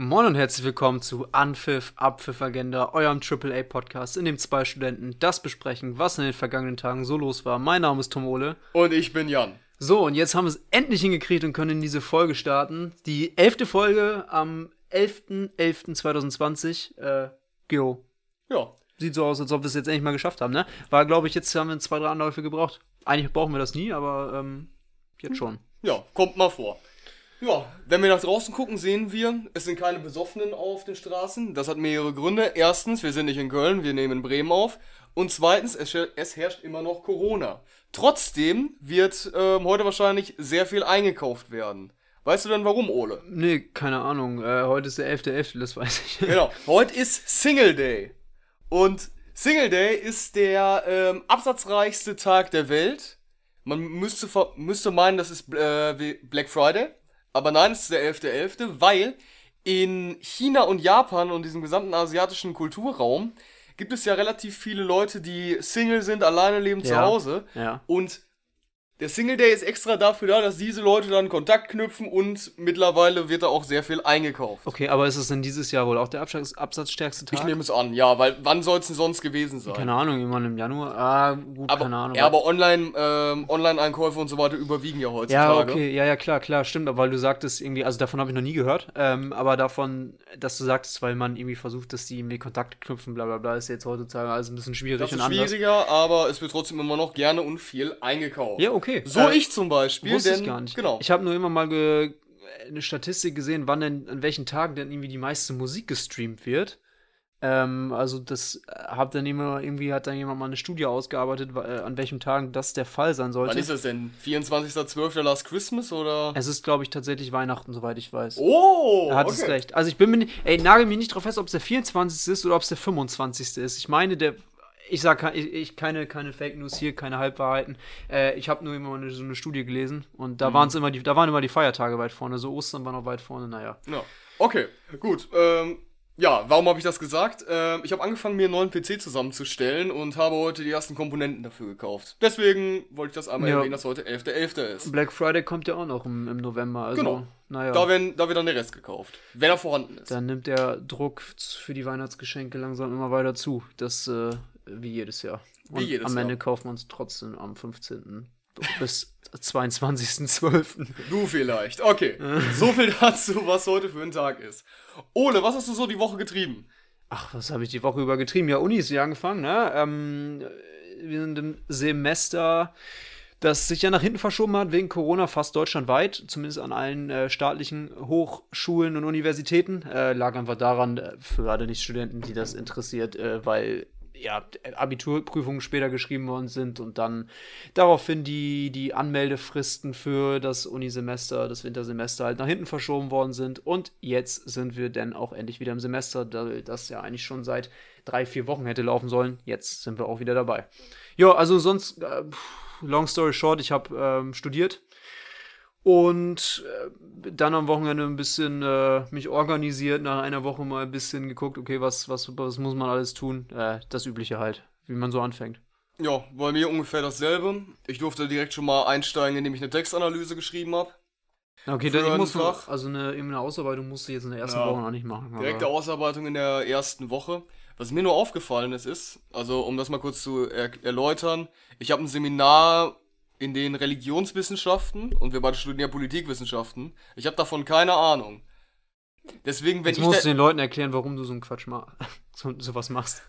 Moin und herzlich willkommen zu Anpfiff, Abpfiff Agenda, eurem AAA-Podcast, in dem zwei Studenten das besprechen, was in den vergangenen Tagen so los war. Mein Name ist Tom Ole. Und ich bin Jan. So, und jetzt haben wir es endlich hingekriegt und können in diese Folge starten. Die elfte Folge am 11.11.2020. Äh, Geo. Ja. Sieht so aus, als ob wir es jetzt endlich mal geschafft haben, ne? War, glaube ich, jetzt haben wir zwei, drei Anläufe gebraucht. Eigentlich brauchen wir das nie, aber ähm, jetzt schon. Ja, kommt mal vor. Ja, wenn wir nach draußen gucken, sehen wir, es sind keine Besoffenen auf den Straßen. Das hat mehrere Gründe. Erstens, wir sind nicht in Köln, wir nehmen in Bremen auf. Und zweitens, es, es herrscht immer noch Corona. Trotzdem wird ähm, heute wahrscheinlich sehr viel eingekauft werden. Weißt du denn warum, Ole? Nee, keine Ahnung. Äh, heute ist der 11.11., .11., das weiß ich. Genau, heute ist Single Day. Und Single Day ist der ähm, absatzreichste Tag der Welt. Man müsste, müsste meinen, das ist äh, Black Friday. Aber nein, es ist der 11.11., .11., weil in China und Japan und diesem gesamten asiatischen Kulturraum gibt es ja relativ viele Leute, die Single sind, alleine leben ja, zu Hause. Ja. Und der Single Day ist extra dafür da, dass diese Leute dann Kontakt knüpfen und mittlerweile wird da auch sehr viel eingekauft. Okay, aber ist es denn dieses Jahr wohl auch der Absatz, absatzstärkste Tag? Ich nehme es an, ja, weil wann soll es denn sonst gewesen sein? Keine Ahnung, irgendwann im Januar. Ah, gut, aber, keine Ahnung. Ja, aber Online, ähm, Online-Einkäufe und so weiter überwiegen ja heutzutage. Ja, okay, ja, ja, klar, klar, stimmt, aber weil du sagtest irgendwie, also davon habe ich noch nie gehört, ähm, aber davon, dass du sagtest, weil man irgendwie versucht, dass die irgendwie Kontakte knüpfen, bla bla bla, ist jetzt heutzutage alles ein bisschen schwierig das ist und anders. schwieriger, aber es wird trotzdem immer noch gerne und viel eingekauft. Ja, okay. So äh, ich zum Beispiel. Wusste denn, ich gar nicht. Genau. Ich habe nur immer mal eine Statistik gesehen, wann denn, an welchen Tagen denn irgendwie die meiste Musik gestreamt wird. Ähm, also das äh, hat dann immer, irgendwie hat dann jemand mal eine Studie ausgearbeitet, äh, an welchen Tagen das der Fall sein sollte. Wann ist es denn? 24.12. Last Christmas oder? Es ist, glaube ich, tatsächlich Weihnachten, soweit ich weiß. Oh! Da hat okay. es recht. Also ich bin mir nicht, ey, nagel mich nicht drauf fest, ob es der 24. ist oder ob es der 25. ist. Ich meine, der ich sage ich, ich, keine, keine Fake News hier, keine Halbwahrheiten. Äh, ich habe nur immer eine, so eine Studie gelesen und da mhm. waren immer die, da waren immer die Feiertage weit vorne. So Ostern war noch weit vorne, naja. Ja. Okay, gut. Ähm, ja, warum habe ich das gesagt? Ähm, ich habe angefangen, mir einen neuen PC zusammenzustellen und habe heute die ersten Komponenten dafür gekauft. Deswegen wollte ich das einmal ja. erwähnen, dass heute 11.11. .11. ist. Black Friday kommt ja auch noch im, im November. Also, genau. Naja. Da, werden, da wird dann der Rest gekauft. Wenn er vorhanden ist. Dann nimmt der Druck für die Weihnachtsgeschenke langsam immer weiter zu. Das äh, wie jedes Jahr. Und wie jedes am Ende Jahr. kaufen wir uns trotzdem am 15. bis 22.12. Du vielleicht. Okay. so viel dazu, was heute für ein Tag ist. Ole, was hast du so die Woche getrieben? Ach, was habe ich die Woche über getrieben? Ja, Uni ist ja angefangen, ne? Ähm, wir sind im Semester, das sich ja nach hinten verschoben hat wegen Corona fast deutschlandweit, zumindest an allen äh, staatlichen Hochschulen und Universitäten. Äh, lag einfach daran, äh, für alle Nicht-Studenten, die das interessiert, äh, weil ja, Abiturprüfungen später geschrieben worden sind und dann daraufhin die, die Anmeldefristen für das Unisemester, das Wintersemester halt nach hinten verschoben worden sind. Und jetzt sind wir dann auch endlich wieder im Semester, das ja eigentlich schon seit drei, vier Wochen hätte laufen sollen. Jetzt sind wir auch wieder dabei. Ja, also sonst, äh, long story short, ich habe ähm, studiert und äh, dann am Wochenende ein bisschen äh, mich organisiert, nach einer Woche mal ein bisschen geguckt, okay, was, was, was muss man alles tun? Äh, das Übliche halt, wie man so anfängt. Ja, bei mir ungefähr dasselbe. Ich durfte direkt schon mal einsteigen, indem ich eine Textanalyse geschrieben habe. Okay, dann muss noch, also eine, eine Ausarbeitung musste ich jetzt in der ersten ja, Woche noch nicht machen. Direkte Ausarbeitung in der ersten Woche. Was mir nur aufgefallen ist, ist, also um das mal kurz zu er erläutern, ich habe ein Seminar in den Religionswissenschaften und wir beide studieren ja Politikwissenschaften. Ich habe davon keine Ahnung. Deswegen, wenn Jetzt ich. musst du den Leuten erklären, warum du so einen Quatsch machst. so, sowas machst.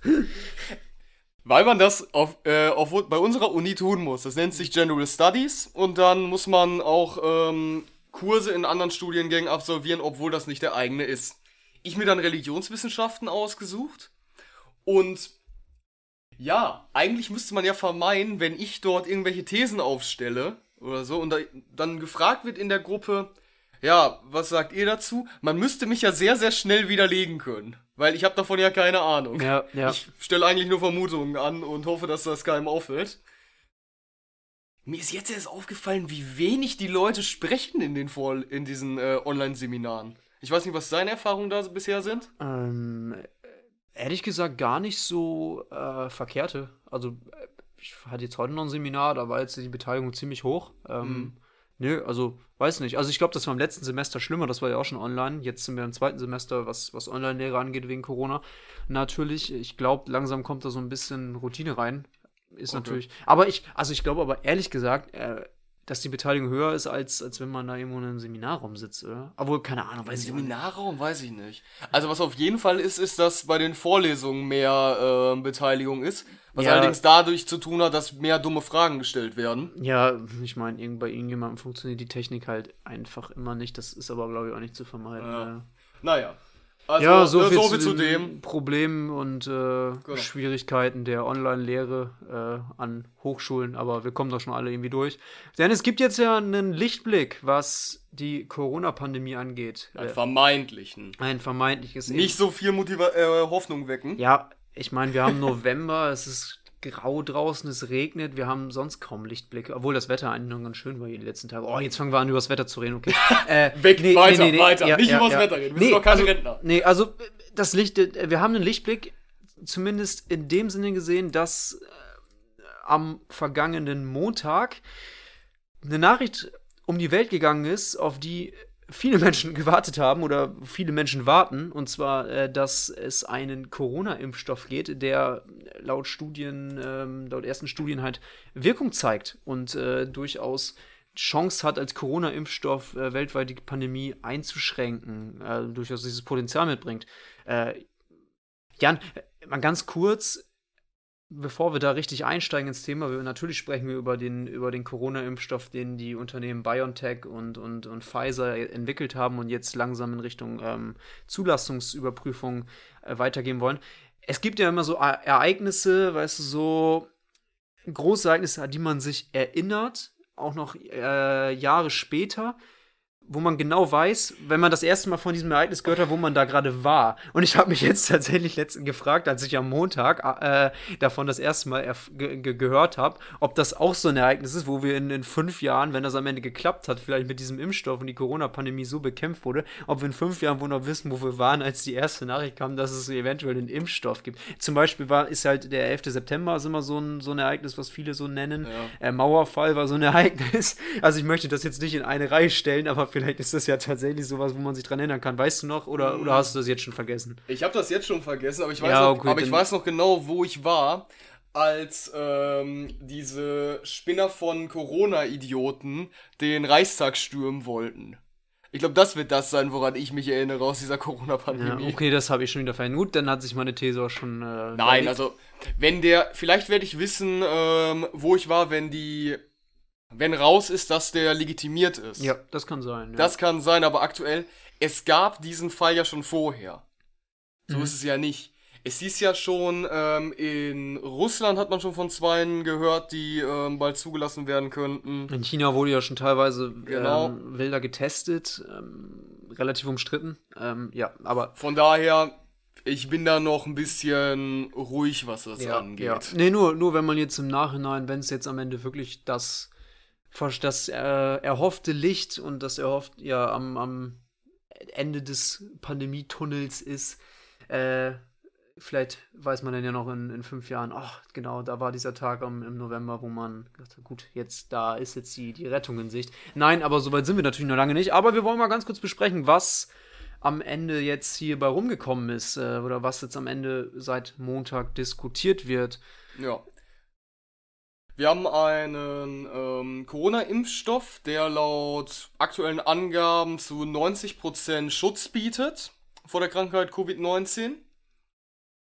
Weil man das auf, äh, auf, bei unserer Uni tun muss. Das nennt sich General Studies und dann muss man auch ähm, Kurse in anderen Studiengängen absolvieren, obwohl das nicht der eigene ist. Ich mir dann Religionswissenschaften ausgesucht und ja, eigentlich müsste man ja vermeiden, wenn ich dort irgendwelche Thesen aufstelle oder so und da, dann gefragt wird in der Gruppe, ja, was sagt ihr dazu? Man müsste mich ja sehr, sehr schnell widerlegen können, weil ich habe davon ja keine Ahnung. Ja, ja. Ich stelle eigentlich nur Vermutungen an und hoffe, dass das keinem auffällt. Mir ist jetzt erst aufgefallen, wie wenig die Leute sprechen in, den Vor in diesen äh, Online-Seminaren. Ich weiß nicht, was deine Erfahrungen da bisher sind. Ähm, ehrlich gesagt gar nicht so äh, verkehrte. Also ich hatte jetzt heute noch ein Seminar, da war jetzt die Beteiligung ziemlich hoch. Ähm, mhm. Nö, also weiß nicht. Also ich glaube, das war im letzten Semester schlimmer, das war ja auch schon online. Jetzt sind wir im zweiten Semester, was, was Online-Lehre angeht wegen Corona. Natürlich, ich glaube, langsam kommt da so ein bisschen Routine rein. Ist Okay. natürlich. Aber ich, also ich glaube aber ehrlich gesagt, äh, dass die Beteiligung höher ist, als, als wenn man da irgendwo in einem Seminarraum sitzt, oder? Obwohl, keine Ahnung, weiß ich nicht. Seminarraum weiß ich nicht. Also was auf jeden Fall ist, ist, dass bei den Vorlesungen mehr ähm, Beteiligung ist. Was Ja. allerdings dadurch zu tun hat, dass mehr dumme Fragen gestellt werden. Ja, ich meine, bei irgendjemandem funktioniert die Technik halt einfach immer nicht. Das ist aber, glaube ich, auch nicht zu vermeiden. Äh. Naja. Also ja, so äh, viel, so viel zu, dem. Problemen und äh, Schwierigkeiten der Online-Lehre äh, an Hochschulen, aber wir kommen doch schon alle irgendwie durch. Denn es gibt jetzt ja einen Lichtblick, was die Corona-Pandemie angeht. Einen Äh, vermeintlichen. ein vermeintliches. Nicht so viel Motiva äh, Hoffnung wecken. Ja, ich meine, wir haben November, es ist grau draußen, es regnet, wir haben sonst kaum Lichtblick, obwohl das Wetter eigentlich noch ganz schön war die letzten Tage. Oh, jetzt fangen wir an, über das Wetter zu reden, okay. Äh, Weg, weiter, weiter. Nicht übers ja. Wetter reden. Wir sind doch keine also, Rentner. Nee, also das Licht, äh, wir haben einen Lichtblick, zumindest in dem Sinne gesehen, dass äh, am vergangenen Montag eine Nachricht um die Welt gegangen ist, auf die viele Menschen gewartet haben oder viele Menschen warten, und zwar, äh, dass es einen Corona-Impfstoff geht, der laut Studien, ähm, laut ersten Studien halt Wirkung zeigt und äh, durchaus Chance hat, als Corona-Impfstoff äh, weltweit die Pandemie einzuschränken, äh, durchaus dieses Potenzial mitbringt. Äh, Jan, äh, mal ganz kurz, bevor wir da richtig einsteigen ins Thema, wir, natürlich sprechen wir über den, über den Corona-Impfstoff, den die Unternehmen BioNTech und, und, und Pfizer entwickelt haben und jetzt langsam in Richtung ähm, Zulassungsüberprüfung äh, weitergeben wollen. Es gibt ja immer so E- Ereignisse, weißt du, so große Ereignisse, an die man sich erinnert, auch noch äh, Jahre später, wo man genau weiß, wenn man das erste Mal von diesem Ereignis gehört hat, wo man da gerade war. Und ich habe mich jetzt tatsächlich letztens gefragt, als ich am Montag äh, davon das erste Mal ge gehört habe, ob das auch so ein Ereignis ist, wo wir in, in fünf Jahren, wenn das am Ende geklappt hat, vielleicht mit diesem Impfstoff und die Corona-Pandemie so bekämpft wurde, ob wir in fünf Jahren wohl noch wissen, wo wir waren, als die erste Nachricht kam, dass es eventuell einen Impfstoff gibt. Zum Beispiel war, ist halt der 11. September ist immer so ein, so ein Ereignis, was viele so nennen. Ja. Äh, Mauerfall war so ein Ereignis. Also ich möchte das jetzt nicht in eine Reihe stellen, aber vielleicht ist das ja tatsächlich sowas, wo man sich dran erinnern kann. Weißt du noch oder, oder hast du das jetzt schon vergessen? Ich habe das jetzt schon vergessen, aber ich weiß, Ja, noch, okay, aber ich weiß noch genau, wo ich war, als ähm, diese Spinner von Corona-Idioten den Reichstag stürmen wollten. Ich glaube, das wird das sein, woran ich mich erinnere aus dieser Ja, Corona-Pandemie. okay, das habe ich schon wieder verhindert. Gut, dann hat sich meine These auch schon. Äh, Nein, also wenn der, vielleicht werde ich wissen, ähm, wo ich war, wenn die, wenn raus ist, dass der legitimiert ist. Ja, das kann sein. Ja. Das kann sein, aber aktuell, es gab diesen Fall ja schon vorher. So Mhm. ist es ja nicht. Es hieß ja schon, ähm, in Russland hat man schon von Zweien gehört, die ähm, bald zugelassen werden könnten. In China wurde ja schon teilweise Genau. ähm, wilder getestet, ähm, relativ umstritten. Ähm, ja, aber Von daher, ich bin da noch ein bisschen ruhig, was das ja, angeht. ja. Nee, nur, nur wenn man jetzt im Nachhinein, wenn es jetzt am Ende wirklich das, das äh, erhoffte Licht und das erhofft, ja, am, am Ende des Pandemietunnels ist, äh, vielleicht weiß man dann ja noch in, in fünf Jahren, ach, genau, da war dieser Tag am, im November, wo man gedacht hat, gut, jetzt, da ist jetzt die, die Rettung in Sicht. Nein, aber soweit sind wir natürlich noch lange nicht. Aber wir wollen mal ganz kurz besprechen, was am Ende jetzt hier bei rumgekommen ist äh, oder was jetzt am Ende seit Montag diskutiert wird. Ja. Wir haben einen ähm, Corona-Impfstoff, der laut aktuellen Angaben zu 90% Schutz bietet vor der Krankheit Covid-19.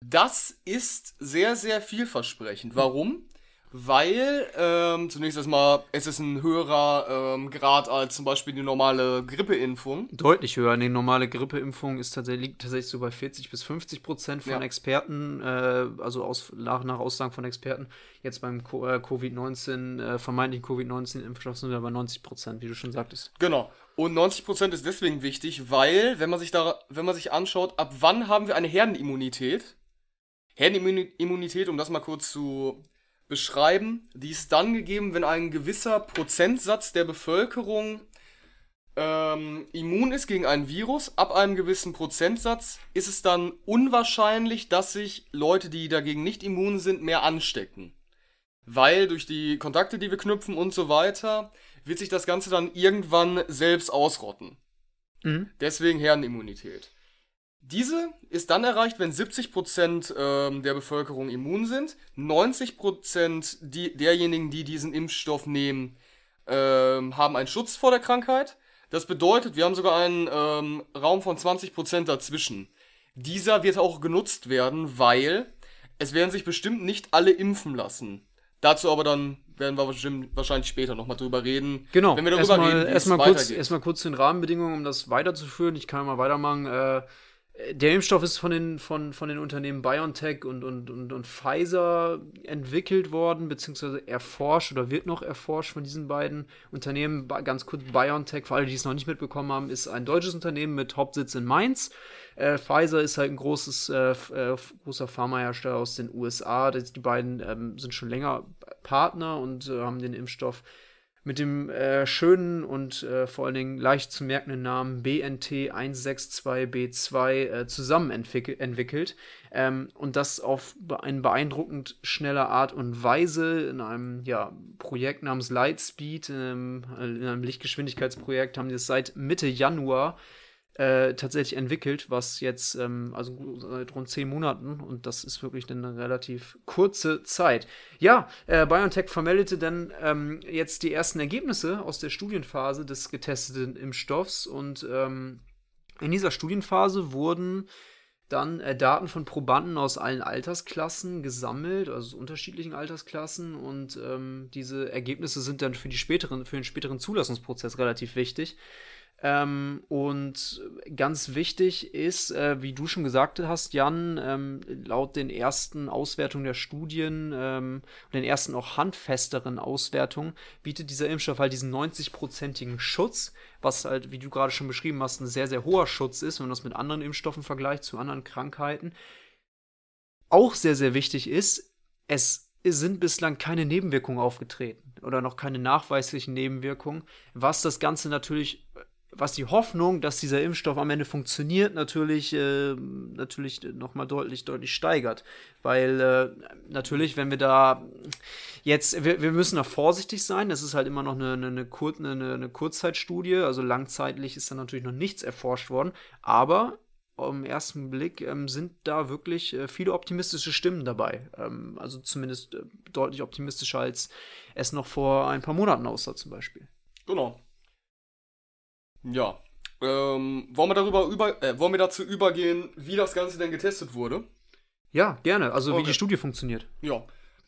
Das ist sehr, sehr vielversprechend. Warum? Weil ähm, zunächst erstmal, es ist ein höherer ähm, Grad als zum Beispiel die normale Grippeimpfung. Deutlich höher. Eine normale Grippeimpfung ist tatsächlich, liegt tatsächlich so bei 40 bis 50 Prozent von Ja. Experten, äh, also aus, nach, nach Aussagen von Experten. Jetzt beim äh, Covid-19, äh, vermeintlichen Covid-19-Impfstoff sind wir bei 90 Prozent, wie du schon sagtest. Genau. Und 90% ist deswegen wichtig, weil, wenn man sich da, wenn man sich anschaut, ab wann haben wir eine Herdenimmunität? Herdenimmunität, um das mal kurz zu beschreiben, die ist dann gegeben, wenn ein gewisser Prozentsatz der Bevölkerung ähm, immun ist gegen ein Virus. Ab einem gewissen Prozentsatz ist es dann unwahrscheinlich, dass sich Leute, die dagegen nicht immun sind, mehr anstecken. Weil durch die Kontakte, die wir knüpfen und so weiter, wird sich das Ganze dann irgendwann selbst ausrotten. Mhm. Deswegen Herdenimmunität. Diese ist dann erreicht, wenn 70% ähm, der Bevölkerung immun sind, 90% die, derjenigen, die diesen Impfstoff nehmen, ähm, haben einen Schutz vor der Krankheit. Das bedeutet, wir haben sogar einen ähm, Raum von 20% dazwischen. Dieser wird auch genutzt werden, weil es werden sich bestimmt nicht alle impfen lassen. Dazu aber dann werden wir bestimmt wahrscheinlich später nochmal drüber reden. Genau. Wenn wir darüber erstmal, reden, erstmal kurz, erstmal kurz den Rahmenbedingungen, um das weiterzuführen. Ich kann mal weitermachen. Äh, der Impfstoff ist von den, von, von den Unternehmen BioNTech und, und, und, und Pfizer entwickelt worden, beziehungsweise erforscht oder wird noch erforscht von diesen beiden Unternehmen. Ganz kurz, BioNTech, für alle, die es noch nicht mitbekommen haben, ist ein deutsches Unternehmen mit Hauptsitz in Mainz. Äh, Pfizer ist halt ein großes, äh, äh, großer Pharmahersteller aus den USA. Die beiden ähm, sind schon länger Partner und äh, haben den Impfstoff mit dem äh, schönen und äh, vor allen Dingen leicht zu merkenden Namen BNT162B2 äh, zusammen entwickelt. Ähm, und das auf be- eine beeindruckend schnelle Art und Weise in einem ja, Projekt namens Lightspeed, ähm, in einem Lichtgeschwindigkeitsprojekt, haben die es seit Mitte Januar äh, tatsächlich entwickelt, was jetzt, ähm, also seit rund zehn Monaten, und das ist wirklich eine relativ kurze Zeit. Ja, äh, BioNTech vermeldete dann ähm, jetzt die ersten Ergebnisse aus der Studienphase des getesteten Impfstoffs und ähm, in dieser Studienphase wurden dann äh, Daten von Probanden aus allen Altersklassen gesammelt, also aus unterschiedlichen Altersklassen und ähm, diese Ergebnisse sind dann für die späteren, für den späteren Zulassungsprozess relativ wichtig. Ähm, und ganz wichtig ist, äh, wie du schon gesagt hast, Jan, ähm, laut den ersten Auswertungen der Studien ähm, den ersten auch handfesteren Auswertungen bietet dieser Impfstoff halt diesen 90-prozentigen Schutz, was halt, wie du gerade schon beschrieben hast, ein sehr, sehr hoher Schutz ist, wenn man das mit anderen Impfstoffen vergleicht, zu anderen Krankheiten. Auch sehr, sehr wichtig ist, es sind bislang keine Nebenwirkungen aufgetreten oder noch keine nachweislichen Nebenwirkungen, was das Ganze natürlich was die Hoffnung, dass dieser Impfstoff am Ende funktioniert, natürlich, äh, natürlich nochmal deutlich, deutlich steigert. Weil äh, natürlich, wenn wir da jetzt, wir, wir müssen da vorsichtig sein, das ist halt immer noch eine, eine, eine, eine Kurzzeitstudie, also langzeitlich ist da natürlich noch nichts erforscht worden, aber im ersten Blick ähm, sind da wirklich äh, viele optimistische Stimmen dabei. Ähm, also zumindest äh, deutlich optimistischer, als es noch vor ein paar Monaten aussah, zum Beispiel. Genau. Ja. Ähm, wollen wir darüber über, äh, wollen wir dazu übergehen, wie das Ganze denn getestet wurde? Ja, gerne. Also wie Okay. die Studie funktioniert. Ja.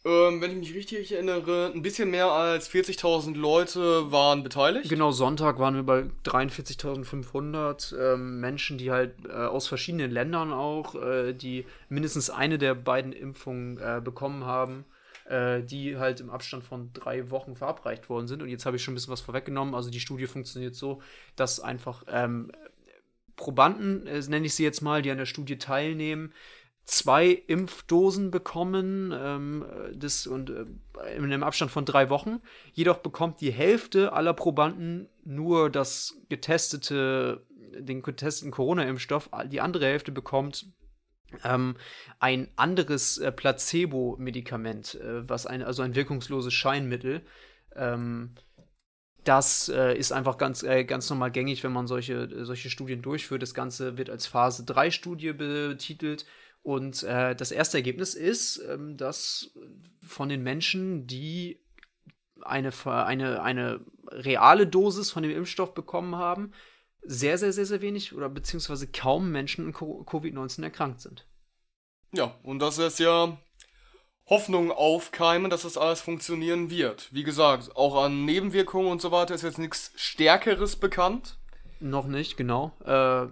Ähm, wenn ich mich richtig erinnere, ein bisschen mehr als 40.000 Leute waren beteiligt. Genau, Sonntag waren wir bei 43.500 ähm, Menschen, die halt äh, aus verschiedenen Ländern auch, äh, die mindestens eine der beiden Impfungen äh, bekommen haben, äh, die halt im Abstand von drei Wochen verabreicht worden sind. Und jetzt habe ich schon ein bisschen was vorweggenommen. Also die Studie funktioniert so, dass einfach ähm, Probanden, äh, nenne ich sie jetzt mal, die an der Studie teilnehmen, zwei Impfdosen bekommen ähm, das, und äh, in einem Abstand von drei Wochen. Jedoch bekommt die Hälfte aller Probanden nur das getestete, den getesteten Corona-Impfstoff. Die andere Hälfte bekommt ähm, ein anderes äh, Placebo-Medikament, äh, was ein, also ein wirkungsloses Scheinmittel. Ähm, das äh, ist einfach ganz, äh, ganz normal gängig, wenn man solche, solche Studien durchführt. Das Ganze wird als Phase 3-Studie betitelt. Und äh, das erste Ergebnis ist, ähm, dass von den Menschen, die eine, eine, eine reale Dosis von dem Impfstoff bekommen haben, sehr, sehr, sehr, sehr wenig oder beziehungsweise kaum Menschen an Covid-19 erkrankt sind. Ja, und das ist ja Hoffnung aufkeimen, dass das alles funktionieren wird. Wie gesagt, auch an Nebenwirkungen und so weiter ist jetzt nichts Stärkeres bekannt. Noch nicht, genau. Äh,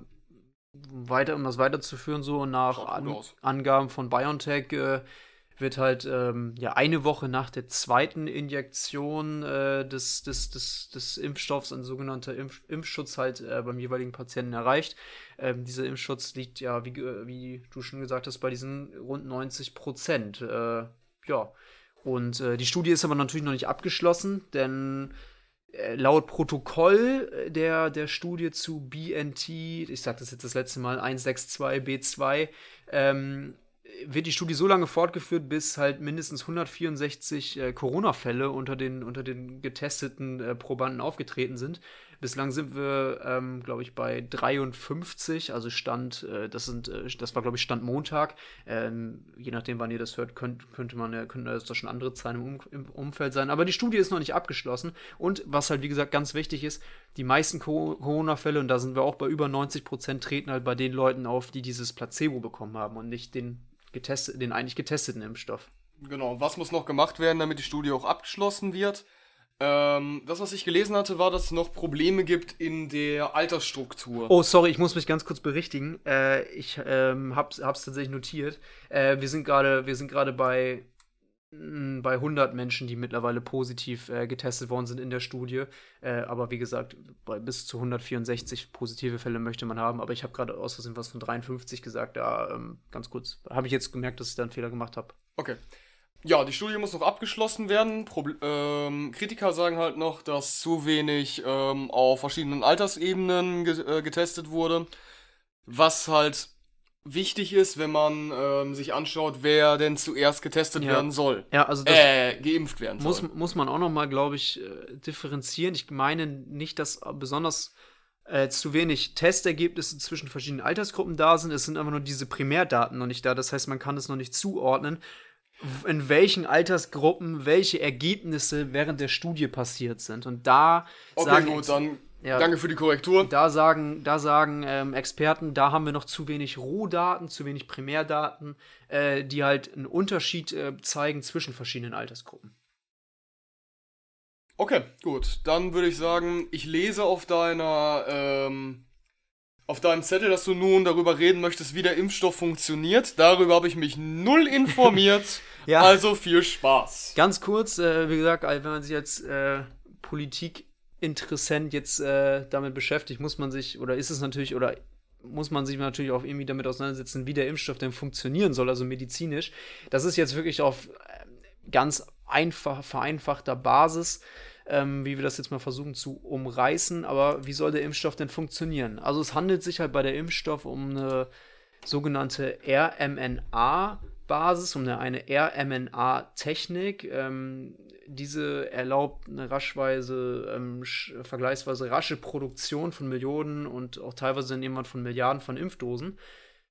weiter, um das weiterzuführen, so nach An. Angaben von BioNTech äh, wird halt ähm, ja eine Woche nach der zweiten Injektion äh, des, des, des, des Impfstoffs ein sogenannter Impf Impfschutz halt äh, beim jeweiligen Patienten erreicht. Ähm, dieser Impfschutz liegt ja, wie, wie du schon gesagt hast, bei diesen rund 90 Prozent. Äh, ja. Und äh, die Studie ist aber natürlich noch nicht abgeschlossen, denn äh, laut Protokoll äh, der, der Studie zu BNT, ich sage das jetzt das letzte Mal, 162B2, ähm, wird die Studie so lange fortgeführt, bis halt mindestens 164 äh, Corona-Fälle unter den, unter den getesteten äh, Probanden aufgetreten sind. Bislang sind wir, ähm, glaube ich, bei 53, also Stand, äh, das sind, äh, das war, glaube ich, Stand Montag. Ähm, je nachdem, wann ihr das hört, könnt, könnte man, ja, könnte das schon andere Zahlen im, um im, Umfeld sein. Aber die Studie ist noch nicht abgeschlossen. Und was halt, wie gesagt, ganz wichtig ist, die meisten Corona-Fälle, und da sind wir auch bei über 90 Prozent, treten halt bei den Leuten auf, die dieses Placebo bekommen haben und nicht den, getestet, den eigentlich getesteten Impfstoff. Genau, was muss noch gemacht werden, damit die Studie auch abgeschlossen wird? Ähm, das, was ich gelesen hatte, war, dass es noch Probleme gibt in der Altersstruktur. Oh, sorry, ich muss mich ganz kurz berichtigen. Äh, ich ähm, hab's, hab's tatsächlich notiert. Äh, wir sind gerade, wir sind gerade bei bei 100 Menschen, die mittlerweile positiv äh, getestet worden sind in der Studie. Äh, aber wie gesagt, bei bis zu 164 positive Fälle möchte man haben. Aber ich habe gerade aus Versehen was von 53 gesagt. Da ähm, ganz kurz habe ich jetzt gemerkt, dass ich da einen Fehler gemacht habe. Okay. Ja, die Studie muss noch abgeschlossen werden. Proble ähm, Kritiker sagen halt noch, dass zu wenig ähm, auf verschiedenen Altersebenen ge äh, getestet wurde. Was halt wichtig ist, wenn man ähm, sich anschaut, wer denn zuerst getestet Ja. werden soll. Ja, also das Äh, geimpft werden muss, soll. muss man auch noch mal, glaube ich, äh, differenzieren. Ich meine nicht, dass besonders äh, zu wenig Testergebnisse zwischen verschiedenen Altersgruppen da sind. Es sind einfach nur diese Primärdaten noch nicht da. Das heißt, man kann es noch nicht zuordnen, in welchen Altersgruppen welche Ergebnisse während der Studie passiert sind. Und da Okay, sagen gut, dann Ja. danke für die Korrektur. da sagen, da sagen ähm, Experten, da haben wir noch zu wenig Rohdaten, zu wenig Primärdaten, äh, die halt einen Unterschied äh, zeigen zwischen verschiedenen Altersgruppen. Okay, gut. Dann würde ich sagen, ich lese auf deiner, ähm, auf deinem Zettel, dass du nun darüber reden möchtest, wie der Impfstoff funktioniert. Darüber habe ich mich null informiert. Ja. Also viel Spaß. Ganz kurz, äh, wie gesagt, wenn man sich als äh, Politikinteressent jetzt äh, damit beschäftigt, muss man sich, oder ist es natürlich, oder muss man sich natürlich auch irgendwie damit auseinandersetzen, wie der Impfstoff denn funktionieren soll, also medizinisch. Das ist jetzt wirklich auf ähm, ganz einfach, vereinfachter Basis, ähm, wie wir das jetzt mal versuchen zu umreißen. Aber wie soll der Impfstoff denn funktionieren? Also es handelt sich halt bei der Impfstoff um eine sogenannte RMNA-Basis, um eine, eine RMNA-Technik. Ähm, diese erlaubt eine raschweise, ähm, vergleichsweise rasche Produktion von Millionen und auch teilweise dann irgendwann von Milliarden von Impfdosen.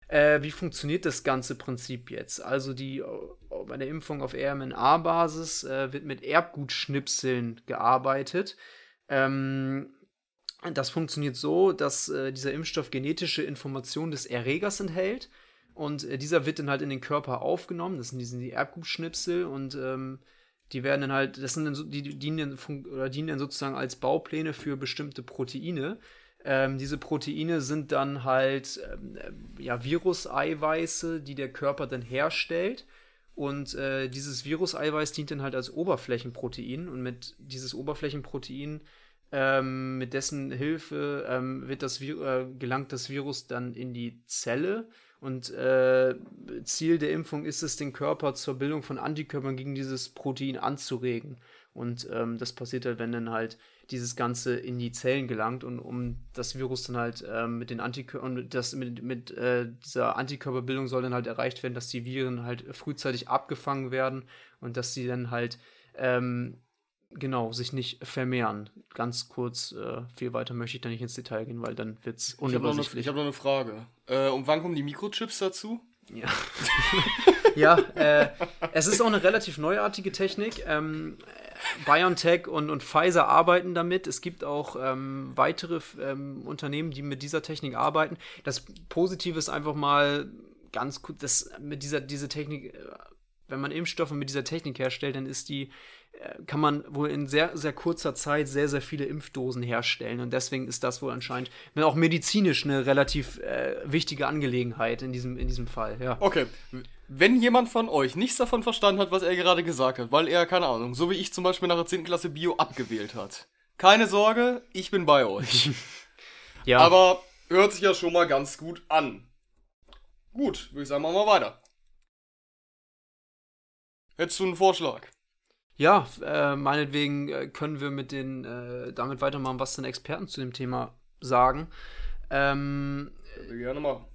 Äh, wie funktioniert das ganze Prinzip jetzt? Also die äh, bei der Impfung auf RMNA-Basis äh, wird mit Erbgutschnipseln gearbeitet. Ähm, das funktioniert so, dass äh, dieser Impfstoff genetische Informationen des Erregers enthält und äh, dieser wird dann halt in den Körper aufgenommen. Das sind die, sind die Erbgutschnipsel und ähm, die werden dann halt, das sind dann die die dienen, dann oder dienen dann sozusagen als Baupläne für bestimmte Proteine. Ähm, diese Proteine sind dann halt ähm, äh, ja, Viruseiweiße, die der Körper dann herstellt. Und äh, dieses Viruseiweiß dient dann halt als Oberflächenprotein. Und mit dieses Oberflächenprotein, ähm, mit dessen Hilfe ähm, wird das äh, gelangt das Virus dann in die Zelle. Und äh, Ziel der Impfung ist es, den Körper zur Bildung von Antikörpern gegen dieses Protein anzuregen. Und ähm, das passiert halt, wenn dann halt dieses Ganze in die Zellen gelangt und um das Virus dann halt ähm, mit den Antikörpern, das mit, mit äh, dieser Antikörperbildung soll dann halt erreicht werden, dass die Viren halt frühzeitig abgefangen werden und dass sie dann halt ähm, genau sich nicht vermehren. Ganz kurz, äh, viel weiter möchte ich da nicht ins Detail gehen, weil dann wird es Ich habe noch, unübersichtlich. hab noch eine Frage. Äh, und wann kommen die Mikrochips dazu? Ja, ja äh, es ist auch eine relativ neuartige Technik. Ähm, BioNTech und, und Pfizer arbeiten damit. Es gibt auch ähm, weitere ähm, Unternehmen, die mit dieser Technik arbeiten. Das Positive ist einfach mal ganz gut, dass mit dieser diese Technik, äh, wenn man Impfstoffe mit dieser Technik herstellt, dann ist die kann man wohl in sehr, sehr kurzer Zeit sehr, sehr viele Impfdosen herstellen. Und deswegen ist das wohl anscheinend auch medizinisch eine relativ äh, wichtige Angelegenheit in diesem, in diesem Fall. Ja. Okay. Wenn jemand von euch nichts davon verstanden hat, was er gerade gesagt hat, weil er, keine Ahnung, so wie ich zum Beispiel nach der 10. Klasse Bio abgewählt hat. Keine Sorge, ich bin bei euch. ja. Aber hört sich ja schon mal ganz gut an. Gut, würde ich sagen, machen wir weiter. Hättest du einen Vorschlag? Ja, äh, meinetwegen äh, können wir mit den, äh, damit weitermachen, was denn Experten zu dem Thema sagen. Ähm, gerne machen.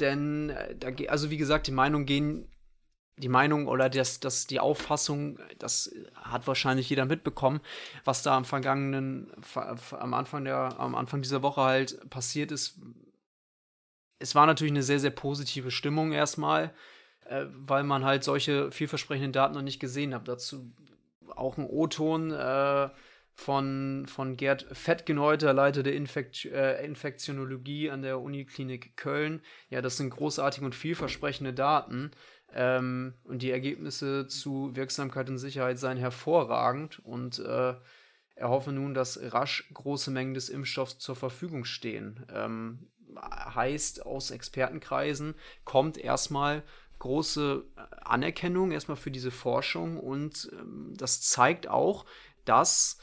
denn, da, also wie gesagt, die Meinungen gehen die Meinung oder das, das, die Auffassung, das hat wahrscheinlich jeder mitbekommen, was da am vergangenen, am Anfang der, am Anfang dieser Woche halt passiert ist. Es war natürlich eine sehr, sehr positive Stimmung erstmal, äh, weil man halt solche vielversprechenden Daten noch nicht gesehen hat. Dazu auch ein O-Ton äh, von, von Gerd Fettgeneuter, Leiter der Infekt, äh, Infektionologie an der Uniklinik Köln. Ja, das sind großartige und vielversprechende Daten. Ähm, und die Ergebnisse zu Wirksamkeit und Sicherheit seien hervorragend und äh, er hoffe nun, dass rasch große Mengen des Impfstoffs zur Verfügung stehen. Ähm, heißt, aus Expertenkreisen kommt erstmal große Anerkennung erstmal für diese Forschung und ähm, das zeigt auch, dass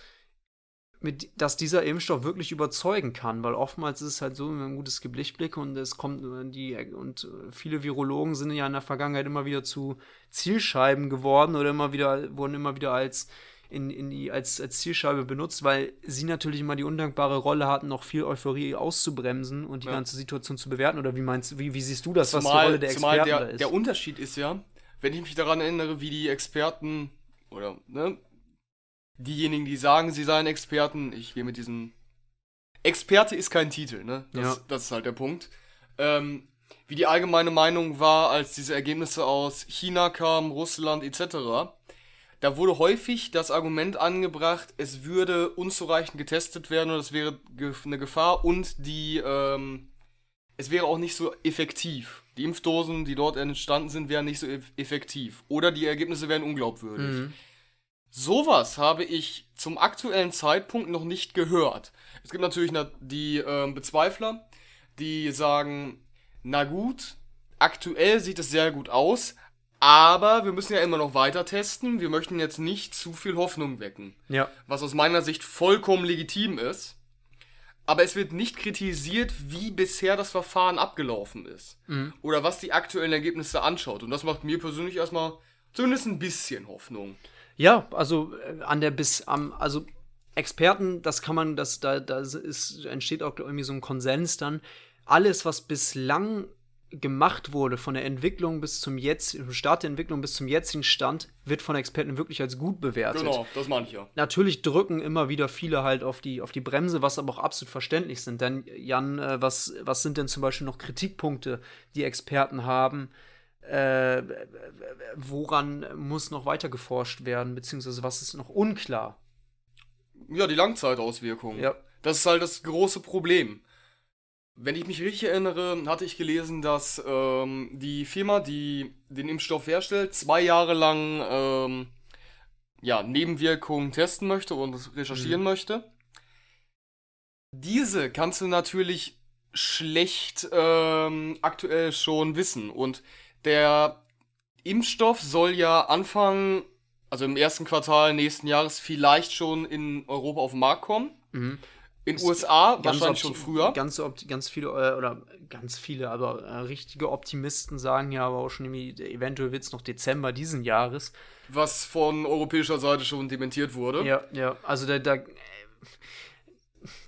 mit, dass dieser Impfstoff wirklich überzeugen kann, weil oftmals ist es halt so, ein gutes Geblichblick und es kommt äh, die und äh, viele Virologen sind ja in der Vergangenheit immer wieder zu Zielscheiben geworden oder immer wieder wurden immer wieder als in, in die, als, als Zielscheibe benutzt, weil sie natürlich immer die undankbare Rolle hatten, noch viel Euphorie auszubremsen und die ja. ganze Situation zu bewerten. Oder wie meinst wie, wie siehst du das, zumal, was die Rolle der Experten der, da ist? Der Unterschied ist ja, wenn ich mich daran erinnere, wie die Experten oder ne, diejenigen, die sagen, sie seien Experten, ich gehe mit diesem. Experte ist kein Titel, ne? Das, ja. das ist halt der Punkt. Ähm, wie die allgemeine Meinung war, als diese Ergebnisse aus China kamen, Russland etc., da wurde häufig das Argument angebracht, es würde unzureichend getestet werden und es wäre eine Gefahr und die, ähm, es wäre auch nicht so effektiv. Die Impfdosen, die dort entstanden sind, wären nicht so effektiv. Oder die Ergebnisse wären unglaubwürdig. Mhm. Sowas habe ich zum aktuellen Zeitpunkt noch nicht gehört. Es gibt natürlich die äh, Bezweifler, die sagen, na gut, aktuell sieht es sehr gut aus, aber wir müssen ja immer noch weiter testen. Wir möchten jetzt nicht zu viel Hoffnung wecken. Ja. Was aus meiner Sicht vollkommen legitim ist. Aber es wird nicht kritisiert, wie bisher das Verfahren abgelaufen ist. Mhm. Oder was die aktuellen Ergebnisse anschaut. Und das macht mir persönlich erstmal zumindest ein bisschen Hoffnung. Ja, also äh, an der bis am, also Experten, das kann man, das, da, da ist, entsteht auch irgendwie so ein Konsens dann. Alles, was bislang gemacht wurde, von der Entwicklung bis zum jetzt, Start der Entwicklung bis zum jetzigen Stand, wird von Experten wirklich als gut bewertet. Genau, das meine ich ja. Natürlich drücken immer wieder viele halt auf die, auf die Bremse, was aber auch absolut verständlich sind. Denn, Jan, äh, was, was sind denn zum Beispiel noch Kritikpunkte, die Experten haben? äh, woran muss noch weiter geforscht werden, beziehungsweise was ist noch unklar? Ja, die Langzeitauswirkungen. Ja. Das ist halt das große Problem. Wenn ich mich richtig erinnere, hatte ich gelesen, dass ähm, die Firma, die den Impfstoff herstellt, zwei Jahre lang ähm, ja, Nebenwirkungen testen möchte und recherchieren mhm. möchte. Diese kannst du natürlich schlecht ähm, aktuell schon wissen. Und der Impfstoff soll ja Anfang, also im ersten Quartal nächsten Jahres vielleicht schon in Europa auf den Markt kommen. Mhm. In den USA wahrscheinlich schon früher. Ganz, ganz viele, äh, oder ganz viele, aber äh, richtige Optimisten sagen ja aber auch schon irgendwie, eventuell wird es noch Dezember diesen Jahres. Was von europäischer Seite schon dementiert wurde. Ja, ja, also da, da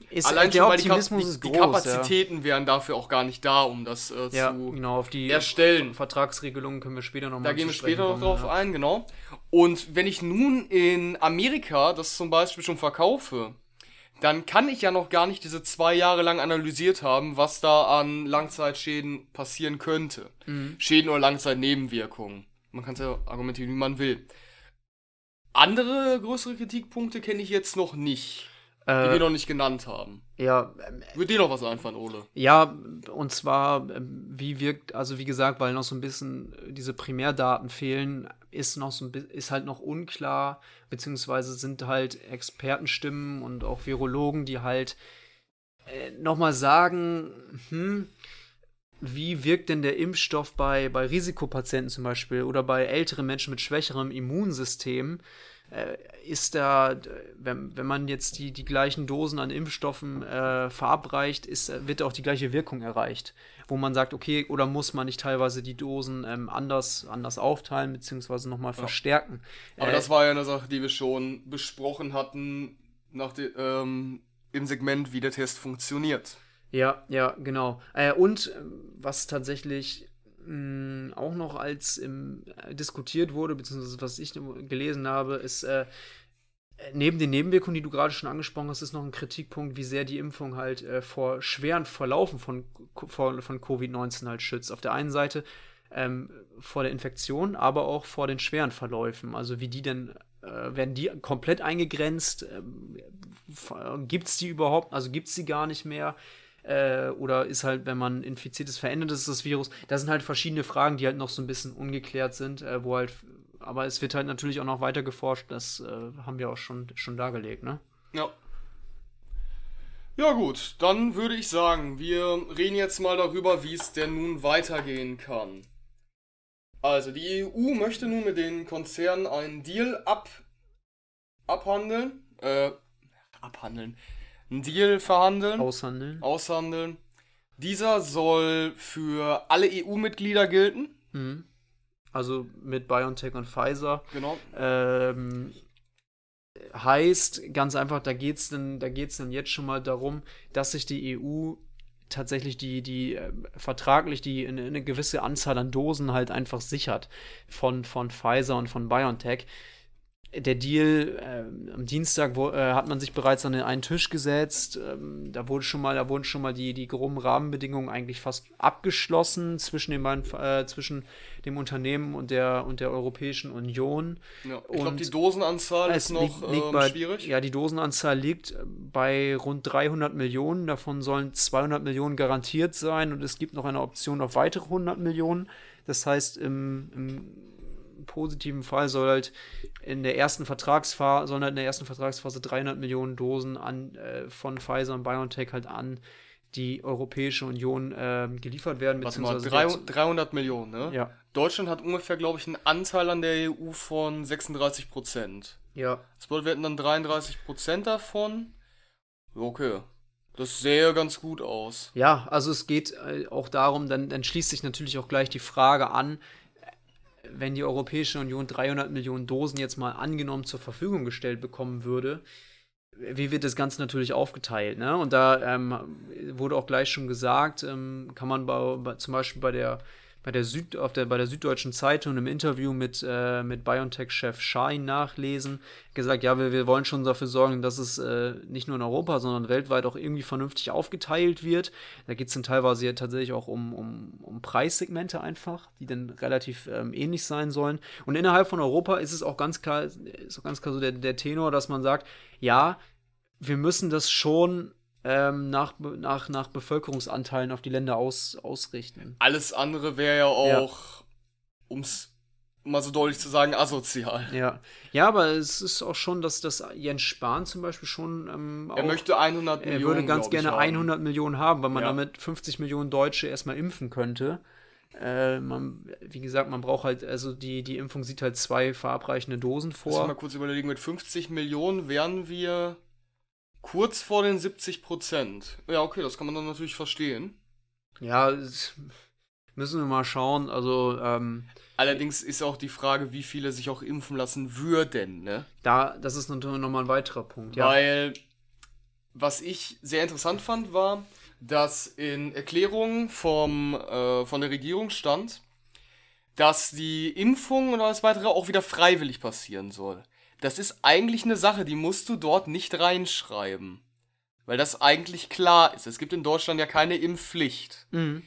ist Allein der Optimismus die, ist groß, die Kapazitäten ja. wären dafür auch gar nicht da, um das äh, ja, zu genau, auf die erstellen. Vertragsregelungen können wir später noch mal Da gehen wir später noch drauf ja. ein, genau. Und wenn ich nun in Amerika das zum Beispiel schon verkaufe, dann kann ich ja noch gar nicht diese zwei Jahre lang analysiert haben, was da an Langzeitschäden passieren könnte. Mhm. Schäden oder Langzeitnebenwirkungen. Man kann es ja argumentieren, wie man will. Andere größere Kritikpunkte kenne ich jetzt noch nicht. Äh, die wir noch nicht genannt haben. Ja. Ähm, Wird dir noch was einfallen, Ole? Ja, und zwar, ähm, wie wirkt, also wie gesagt, weil noch so ein bisschen diese Primärdaten fehlen, ist noch so ein ist halt noch unklar, beziehungsweise sind halt Expertenstimmen und auch Virologen, die halt äh, nochmal sagen, hm, wie wirkt denn der Impfstoff bei, bei Risikopatienten zum Beispiel oder bei älteren Menschen mit schwächerem Immunsystem? äh, ist da, wenn, wenn man jetzt die, die gleichen Dosen an Impfstoffen äh, verabreicht, ist, wird auch die gleiche Wirkung erreicht. Wo man sagt, okay, oder muss man nicht teilweise die Dosen ähm, anders, anders aufteilen, beziehungsweise nochmal ja. verstärken. Aber äh, das war ja eine Sache, die wir schon besprochen hatten nach de, ähm, im Segment, wie der Test funktioniert. Ja, ja, genau. Äh, und äh, was tatsächlich mh, auch noch als im, äh, diskutiert wurde, beziehungsweise was ich gelesen habe, ist äh, neben den Nebenwirkungen, die du gerade schon angesprochen hast, ist noch ein Kritikpunkt, wie sehr die Impfung halt äh, vor schweren Verlaufen von, von, von Covid-19 halt schützt. Auf der einen Seite ähm, vor der Infektion, aber auch vor den schweren Verläufen. Also wie die denn, äh, werden die komplett eingegrenzt? Ähm, gibt es die überhaupt? Also gibt es sie gar nicht mehr? Äh, oder ist halt, wenn man infiziert ist, verändert ist das Virus? Das sind halt verschiedene Fragen, die halt noch so ein bisschen ungeklärt sind, äh, wo halt, aber es wird halt natürlich auch noch weiter geforscht, das äh, haben wir auch schon, schon dargelegt, ne? Ja. Ja gut, dann würde ich sagen, wir reden jetzt mal darüber, wie es denn nun weitergehen kann. Also, die EU möchte nun mit den Konzernen einen Deal ab abhandeln, äh, abhandeln, einen Deal verhandeln, Aushandeln. aushandeln. Dieser soll für alle EU-Mitglieder gelten. Mhm. Also mit BioNTech und Pfizer. Genau. Ähm, heißt ganz einfach, da geht es dann, da geht's dann jetzt schon mal darum, dass sich die EU tatsächlich die, die äh, vertraglich die eine, eine gewisse Anzahl an Dosen halt einfach sichert von, von Pfizer und von BioNTech der Deal äh, am Dienstag wo, äh, hat man sich bereits an den einen Tisch gesetzt. Ähm, da wurde schon mal, da wurden schon mal die, die groben Rahmenbedingungen eigentlich fast abgeschlossen zwischen den beiden, äh, zwischen dem Unternehmen und der und der Europäischen Union. Ja, ich glaube, die Dosenanzahl ist noch liegt, liegt ähm, bei, schwierig. Ja, die Dosenanzahl liegt bei rund 300 Millionen. Davon sollen 200 Millionen garantiert sein und es gibt noch eine Option auf weitere 100 Millionen. Das heißt, im, im positiven Fall soll halt in der ersten Vertragsphase, sollen halt in der ersten Vertragsphase 300 Millionen Dosen an, äh, von Pfizer und BioNTech halt an die Europäische Union äh, geliefert werden. Warte mal, 300, 300 Millionen, ne? Ja. Deutschland hat ungefähr, glaube ich, einen Anteil an der EU von 36 Prozent. Ja. Das bedeutet, wir hätten dann 33 Prozent davon. Okay. Das sähe ganz gut aus. Ja, also es geht äh, auch darum, dann, dann schließt sich natürlich auch gleich die Frage an, wenn die Europäische Union 300 Millionen Dosen jetzt mal angenommen zur Verfügung gestellt bekommen würde, wie wird das Ganze natürlich aufgeteilt? Ne? Und da ähm, wurde auch gleich schon gesagt, ähm, kann man bei, bei, zum Beispiel bei der bei der, Süd, auf der, bei der Süddeutschen Zeitung im Interview mit, äh, mit BioNTech-Chef Schein nachlesen, gesagt, ja, wir, wir wollen schon dafür sorgen, dass es äh, nicht nur in Europa, sondern weltweit auch irgendwie vernünftig aufgeteilt wird. Da geht es dann teilweise ja tatsächlich auch um, um, um Preissegmente einfach, die dann relativ ähm, ähnlich sein sollen. Und innerhalb von Europa ist es auch ganz klar, ist auch ganz klar so der, der Tenor, dass man sagt, ja, wir müssen das schon ähm, nach, nach, nach Bevölkerungsanteilen auf die Länder aus, ausrichten. Alles andere wäre ja auch, ja. um es mal so deutlich zu sagen, asozial. Ja, ja, aber es ist auch schon, dass das Jens Spahn zum Beispiel schon. Ähm, er möchte 100 Millionen. Er würde ganz gerne 100 Millionen haben, weil man ja. damit 50 Millionen Deutsche erstmal impfen könnte. Äh, man, wie gesagt, man braucht halt, also die, die Impfung sieht halt zwei verabreichende Dosen vor. Lass mal kurz überlegen, mit 50 Millionen wären wir Kurz vor den 70 Prozent. Ja, okay, das kann man dann natürlich verstehen. Ja, müssen wir mal schauen. Also, ähm, Allerdings ist auch die Frage, wie viele sich auch impfen lassen würden, ne? Da, das ist natürlich nochmal ein weiterer Punkt, ja. Weil, was ich sehr interessant fand, war, dass in Erklärungen vom, äh, von der Regierung stand, dass die Impfung und alles weitere auch wieder freiwillig passieren soll das ist eigentlich eine Sache, die musst du dort nicht reinschreiben. Weil das eigentlich klar ist. Es gibt in Deutschland ja keine Impfpflicht. Mhm.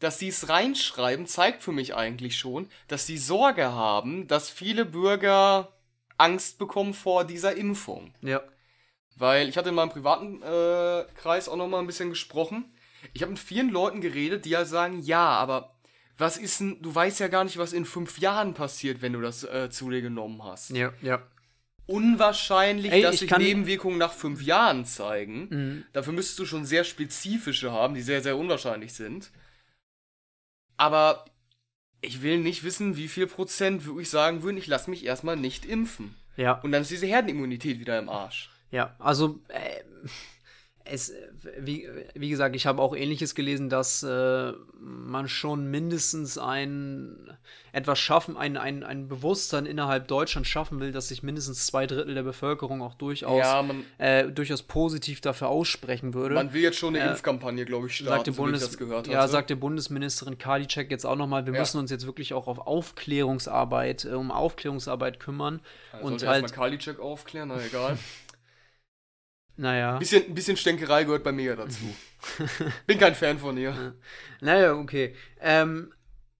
Dass sie es reinschreiben, zeigt für mich eigentlich schon, dass sie Sorge haben, dass viele Bürger Angst bekommen vor dieser Impfung. Ja. Weil ich hatte in meinem privaten äh, Kreis auch noch mal ein bisschen gesprochen. Ich habe mit vielen Leuten geredet, die ja sagen, ja, aber was ist denn, du weißt ja gar nicht, was in fünf Jahren passiert, wenn du das äh, zu dir genommen hast. Ja, ja. Unwahrscheinlich, Ey, dass sich Nebenwirkungen nach fünf Jahren zeigen. Mhm. Dafür müsstest du schon sehr spezifische haben, die sehr, sehr unwahrscheinlich sind. Aber ich will nicht wissen, wie viel Prozent wirklich sagen würden, ich lasse mich erstmal nicht impfen. Ja. Und dann ist diese Herdenimmunität wieder im Arsch. Ja, also äh, es, wie, wie gesagt, ich habe auch ähnliches gelesen, dass äh, man schon mindestens ein etwas schaffen, ein, ein, ein Bewusstsein innerhalb Deutschlands schaffen will, dass sich mindestens zwei Drittel der Bevölkerung auch durchaus, Ja, man- äh, durchaus positiv dafür aussprechen würde. Man will jetzt schon eine Äh, Impfkampagne, glaube ich, starten, sagte so ich Bundes das gehört ja, hatte. sagte Bundesministerin Karliczek jetzt auch nochmal, wir Ja. müssen uns jetzt wirklich auch auf Aufklärungsarbeit, äh, um Aufklärungsarbeit kümmern. Also und halt, erstmal Karliczek aufklären, na egal. naja. bisschen, ein bisschen Stänkerei gehört bei mir dazu. Bin kein Fan von ihr. Naja, okay. Ähm,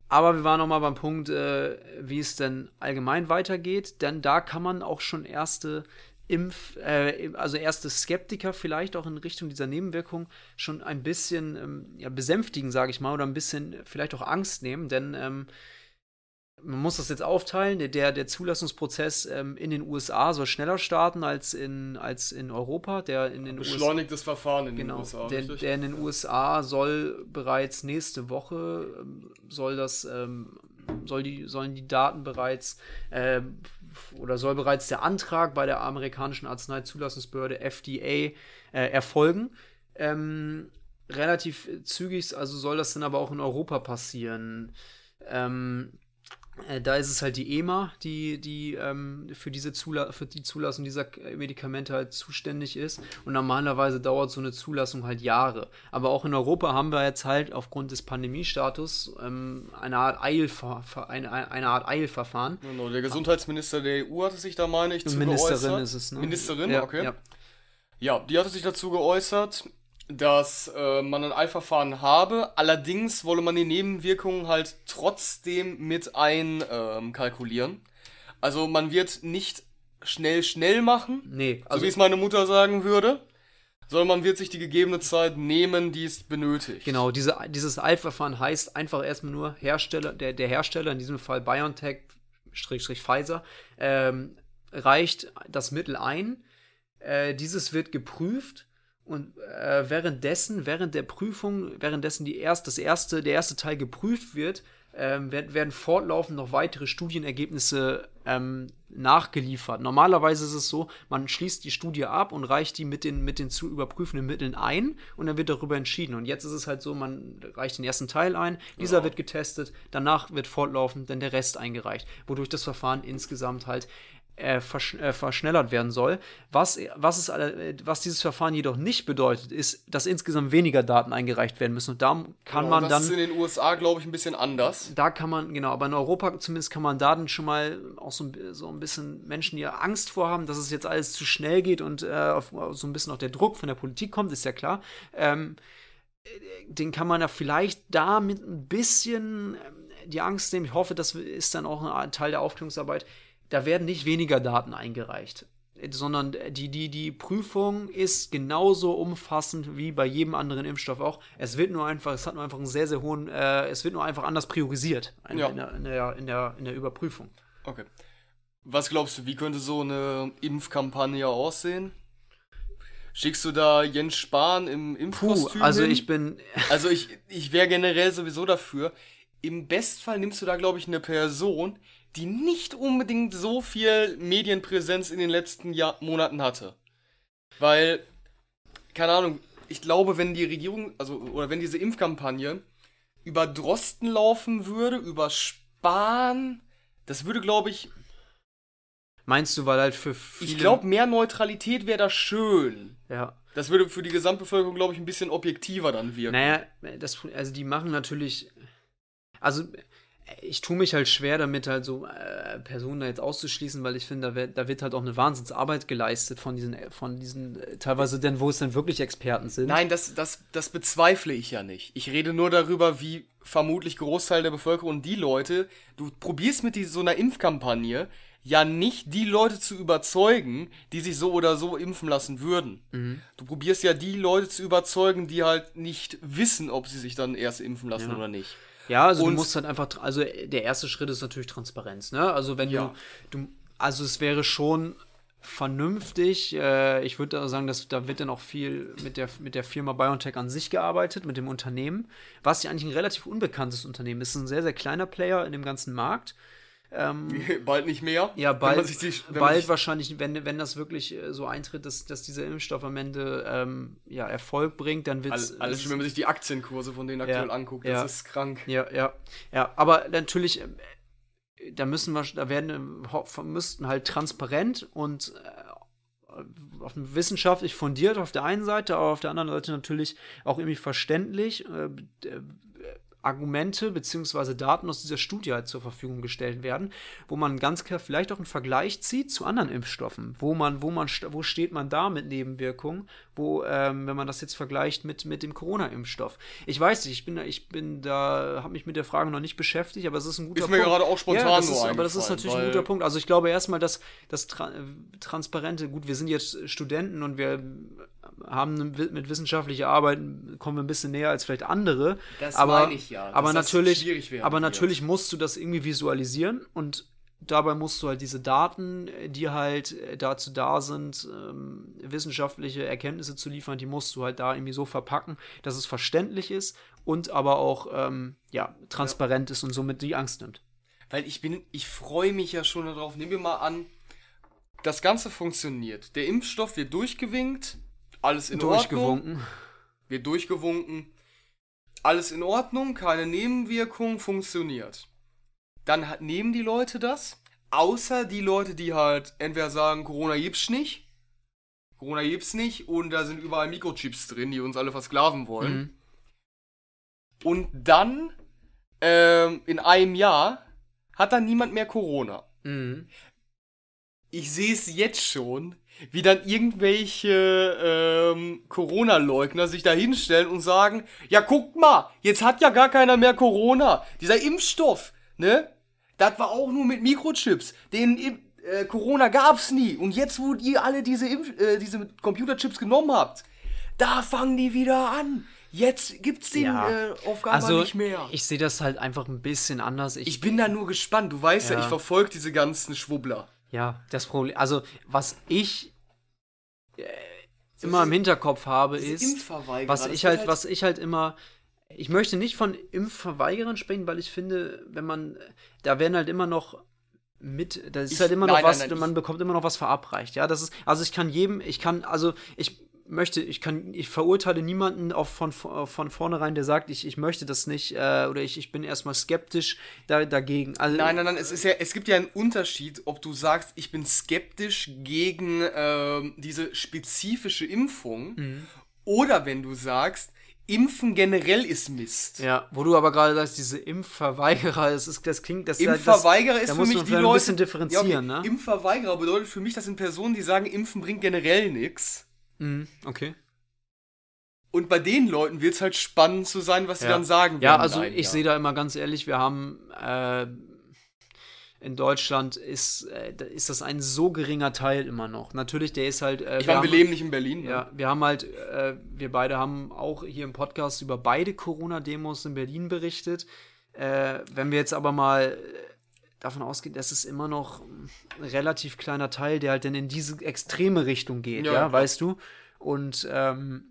aber wir waren noch mal beim Punkt, äh, wie es denn allgemein weitergeht, denn da kann man auch schon erste Impf, äh, also erste Skeptiker vielleicht auch in Richtung dieser Nebenwirkung schon ein bisschen ähm, ja, besänftigen, sage ich mal, oder ein bisschen vielleicht auch Angst nehmen, denn ähm, man muss das jetzt aufteilen. Der, der Zulassungsprozess ähm, in den USA soll schneller starten als in, als in Europa. Der in den Beschleunigtes Verfahren in den Genau, USA, der, der in den USA soll bereits nächste Woche ähm, soll das ähm, soll die sollen die Daten bereits ähm, oder soll bereits der Antrag bei der amerikanischen Arzneizulassungsbehörde FDA äh, erfolgen. Ähm, relativ zügig, also soll das dann aber auch in Europa passieren. Ähm, äh, da ist es halt die EMA, die, die ähm, für, diese Zula für die Zulassung dieser äh, Medikamente halt zuständig ist. Und normalerweise dauert so eine Zulassung halt Jahre. Aber auch in Europa haben wir jetzt halt aufgrund des Pandemiestatus ähm, eine, Art Eilver eine, eine Art Eilverfahren. Genau, der Gesundheitsminister der EU hatte sich da, meine ich, zu Ministerin geäußert. ist es, ne? Ministerin, ja, okay. Ja. Ja, die hatte sich dazu geäußert, dass äh, man ein Eilverfahren habe, allerdings wolle man die Nebenwirkungen halt trotzdem mit einkalkulieren. Ähm, also man wird nicht schnell schnell machen, Nee, so also wie es meine Mutter sagen würde, sondern man wird sich die gegebene Zeit nehmen, die es benötigt. Genau, diese, dieses Eilverfahren heißt einfach erstmal nur Hersteller, der, der Hersteller, in diesem Fall BioNTech, Schrägstrich Pfizer, ähm, reicht das Mittel ein. Äh, dieses wird geprüft und äh, währenddessen, während der Prüfung, währenddessen die erst, das erste, der erste Teil geprüft wird, ähm, werden, werden fortlaufend noch weitere Studienergebnisse ähm, nachgeliefert. Normalerweise ist es so, man schließt die Studie ab und reicht die mit den, mit den zu überprüfenden Mitteln ein und dann wird darüber entschieden. Und jetzt ist es halt so, man reicht den ersten Teil ein, dieser Ja. wird getestet, danach wird fortlaufend dann der Rest eingereicht, wodurch das Verfahren insgesamt halt äh, versch äh, verschnellert werden soll. Was, was, ist, äh, was dieses Verfahren jedoch nicht bedeutet, ist, dass insgesamt weniger Daten eingereicht werden müssen. Und da kann Genau, man das dann ist in den USA, glaube ich, ein bisschen anders. da kann man, genau, aber in Europa zumindest kann man Daten schon mal auch so, ein- so ein bisschen Menschen, die ja Angst vorhaben, dass es jetzt alles zu schnell geht und äh, auf, so ein bisschen auch der Druck von der Politik kommt, ist ja klar. Ähm, äh, den kann man ja vielleicht damit ein bisschen ähm, die Angst nehmen. Ich hoffe, das ist dann auch ein Teil der Aufklärungsarbeit. Da werden nicht weniger Daten eingereicht, sondern die, die, die Prüfung ist genauso umfassend wie bei jedem anderen Impfstoff auch. Es wird nur einfach, es hat nur einfach einen sehr, sehr hohen, äh, es wird nur einfach anders priorisiert in, Ja. in, der, in, der, in, der, in der Überprüfung. Okay. Was glaubst du, wie könnte so eine Impfkampagne aussehen? Schickst du da Jens Spahn im Puh, Impfkostüm also hin? ich bin, Also ich, ich wäre generell sowieso dafür. Im Bestfall nimmst du da, glaube ich, eine Person, die nicht unbedingt so viel Medienpräsenz in den letzten Jahr Monaten hatte. Weil, keine Ahnung, ich glaube, wenn die Regierung, also, oder wenn diese Impfkampagne über Drosten laufen würde, über Spahn, das würde, glaube ich, meinst du, weil halt für viele, ich glaube, mehr Neutralität wäre da schön. ja, Das würde für die Gesamtbevölkerung, glaube ich, ein bisschen objektiver dann wirken. Naja, das, also die machen natürlich, also ich tue mich halt schwer damit, halt so äh, Personen da jetzt auszuschließen, weil ich finde, da wird, da wird halt auch eine Wahnsinnsarbeit geleistet von diesen, von diesen, äh, teilweise denn, wo es dann wirklich Experten sind. Nein, das, das, das bezweifle ich ja nicht. Ich rede nur darüber, wie vermutlich Großteil der Bevölkerung die Leute, du probierst mit so einer Impfkampagne ja nicht die Leute zu überzeugen, die sich so oder so impfen lassen würden. Mhm. Du probierst ja die Leute zu überzeugen, die halt nicht wissen, ob sie sich dann erst impfen lassen Ja. oder nicht. Ja, also Und- du musst halt einfach, also äh, der erste Schritt ist natürlich Transparenz, ne? Also wenn Ja. du, du, also es wäre schon vernünftig, äh, ich würde sagen, dass da wird dann auch viel mit der, mit der Firma BioNTech an sich gearbeitet, mit dem Unternehmen, was ja eigentlich ein relativ unbekanntes Unternehmen ist, ein sehr, sehr kleiner Player in dem ganzen Markt. Ähm, Bald nicht mehr. ja, bald, die, bald sich, wahrscheinlich, wenn, wenn das wirklich äh, so eintritt, dass, dass dieser Impfstoff am Ende ähm, ja, Erfolg bringt, dann wird alles, alles schon, wenn man sich die Aktienkurse von denen aktuell anguckt, ja. das ist krank. Ja, ja, ja. Aber natürlich, äh, da müssen wir, da werden, müssten halt transparent und äh, auf wissenschaftlich fundiert auf der einen Seite, aber auf der anderen Seite natürlich auch irgendwie verständlich äh, Argumente bzw. Daten aus dieser Studie halt zur Verfügung gestellt werden, wo man ganz klar vielleicht auch einen Vergleich zieht zu anderen Impfstoffen, wo man, wo man, wo steht man da mit Nebenwirkungen, wo, ähm, wenn man das jetzt vergleicht mit, mit dem Corona-Impfstoff. Ich weiß nicht, ich bin da, ich bin da, habe mich mit der Frage noch nicht beschäftigt, aber es ist ein guter ist Punkt. Ist mir gerade auch spontan ja, ist, Aber das ist natürlich ein guter Punkt. Also ich glaube erstmal, dass das Tra Transparente, gut, wir sind jetzt Studenten und wir haben mit wissenschaftlicher Arbeit kommen wir ein bisschen näher als vielleicht andere. Das aber, meine ich ja. Aber natürlich, aber natürlich musst du das irgendwie visualisieren und dabei musst du halt diese Daten, die halt dazu da sind, ähm, wissenschaftliche Erkenntnisse zu liefern, die musst du halt da irgendwie so verpacken, dass es verständlich ist und aber auch ähm, ja, transparent ja. ist und somit die Angst nimmt. Weil ich bin, ich freue mich ja schon darauf. Nehmen wir mal an, das Ganze funktioniert. Der Impfstoff wird durchgewinkt, alles in durchgewunken. Ordnung. Wird durchgewunken. Alles in Ordnung, keine Nebenwirkungen, funktioniert. Dann nehmen die Leute das, außer die Leute, die halt entweder sagen, Corona gibt's nicht, Corona gibt's nicht und da sind überall Mikrochips drin, die uns alle versklaven wollen. Mhm. Und dann, ähm, in einem Jahr, hat dann niemand mehr Corona. Mhm. Ich sehe es jetzt schon, wie dann irgendwelche ähm, Corona-Leugner sich da hinstellen und sagen, ja guckt mal, jetzt hat ja gar keiner mehr Corona. Dieser Impfstoff, ne? Das war auch nur mit Mikrochips. Den äh, Corona gab's nie. Und jetzt, wo ihr alle diese, Impf äh, diese Computerchips genommen habt, da fangen die wieder an. Jetzt gibt's den ja. äh, Aufgaben also, nicht mehr. Ich sehe das halt einfach ein bisschen anders. Ich, ich bin da nur gespannt. Du weißt ja, ja ich verfolge diese ganzen Schwubbler. Ja, das Problem, also was ich äh, immer im Hinterkopf habe, ist, was ich halt, halt, was ich halt immer, ich möchte nicht von Impfverweigerern sprechen, weil ich finde, wenn man, da werden halt immer noch mit, da ist ich, halt immer noch nein, was, nein, nein, man bekommt immer noch was verabreicht, ja, das ist, also ich kann jedem, ich kann, also ich möchte, ich kann, ich verurteile niemanden auch von, von vornherein, der sagt, ich, ich möchte das nicht äh, oder ich, ich bin erstmal skeptisch da, dagegen. Also, nein, nein, nein, es, ist ja, es gibt ja einen Unterschied, ob du sagst, ich bin skeptisch gegen äh, diese spezifische Impfung mhm. oder wenn du sagst, Impfen generell ist Mist. Ja, wo du aber gerade sagst, diese Impfverweigerer, das, ist, das klingt, das Impfverweigerer das, ist da für mich die Leute, ein bisschen differenzieren, ja, okay. ne? Impfverweigerer bedeutet für mich, das sind Personen, die sagen, Impfen bringt generell nichts. Mhm, okay. Und bei den Leuten wird es halt spannend zu sein, was sie dann sagen Ja, also ich sehe da immer ganz ehrlich, wir haben äh, in Deutschland ist, äh, ist das ein so geringer Teil immer noch. Natürlich, der ist halt. Äh, ich meine, wir, wir leben nicht in Berlin. Ne? Ja, wir haben halt, äh, wir beide haben auch hier im Podcast über beide Corona-Demos in Berlin berichtet. Äh, wenn wir jetzt aber mal davon ausgehen, dass es immer noch ein relativ kleiner Teil, der halt dann in diese extreme Richtung geht, ja, ja weißt du? Und ähm,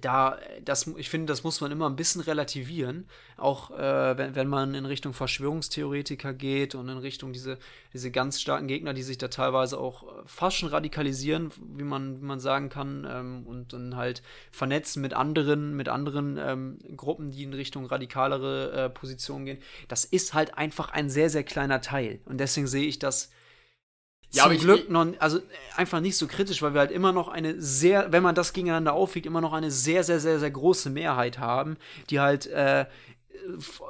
da, das, ich finde, das muss man immer ein bisschen relativieren, auch äh, wenn, wenn man in Richtung Verschwörungstheoretiker geht und in Richtung diese, diese ganz starken Gegner, die sich da teilweise auch äh, fast schon radikalisieren, wie man, wie man sagen kann, ähm, und dann halt vernetzen mit anderen, mit anderen ähm, Gruppen, die in Richtung radikalere äh, Positionen gehen. Das ist halt einfach ein sehr, sehr kleiner Teil. Und deswegen sehe ich das ja, zum Glück noch, also einfach nicht so kritisch, weil wir halt immer noch eine sehr, wenn man das gegeneinander aufwiegt, immer noch eine sehr, sehr, sehr, sehr große Mehrheit haben, die halt äh,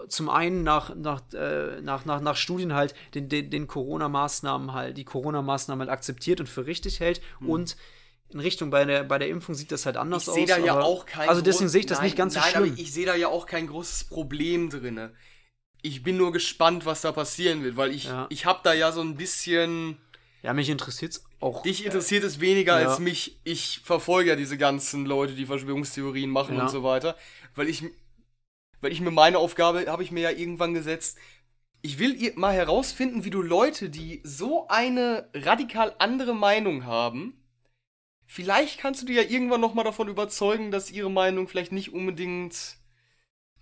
zum einen nach, nach, äh, nach, nach, nach Studien halt den, den, den Corona-Maßnahmen halt, die Corona-Maßnahmen halt akzeptiert und für richtig hält mhm. und in Richtung bei der, bei der Impfung sieht das halt anders ich aus. Ich sehe da ja auch kein Also deswegen sehe ich das nein, nicht ganz so nein, schlimm. Aber ich sehe da ja auch kein großes Problem drin. Ich bin nur gespannt, was da passieren wird, weil ich, ja. ich habe da ja so ein bisschen ja, mich interessiert es auch. Dich interessiert es weniger ja. als mich. Ich verfolge ja diese ganzen Leute, die Verschwörungstheorien machen ja. und so weiter. Weil ich, weil ich mir meine Aufgabe, habe ich mir ja irgendwann gesetzt, ich will mal herausfinden, wie du Leute, die so eine radikal andere Meinung haben, vielleicht kannst du dir ja irgendwann nochmal davon überzeugen, dass ihre Meinung vielleicht nicht unbedingt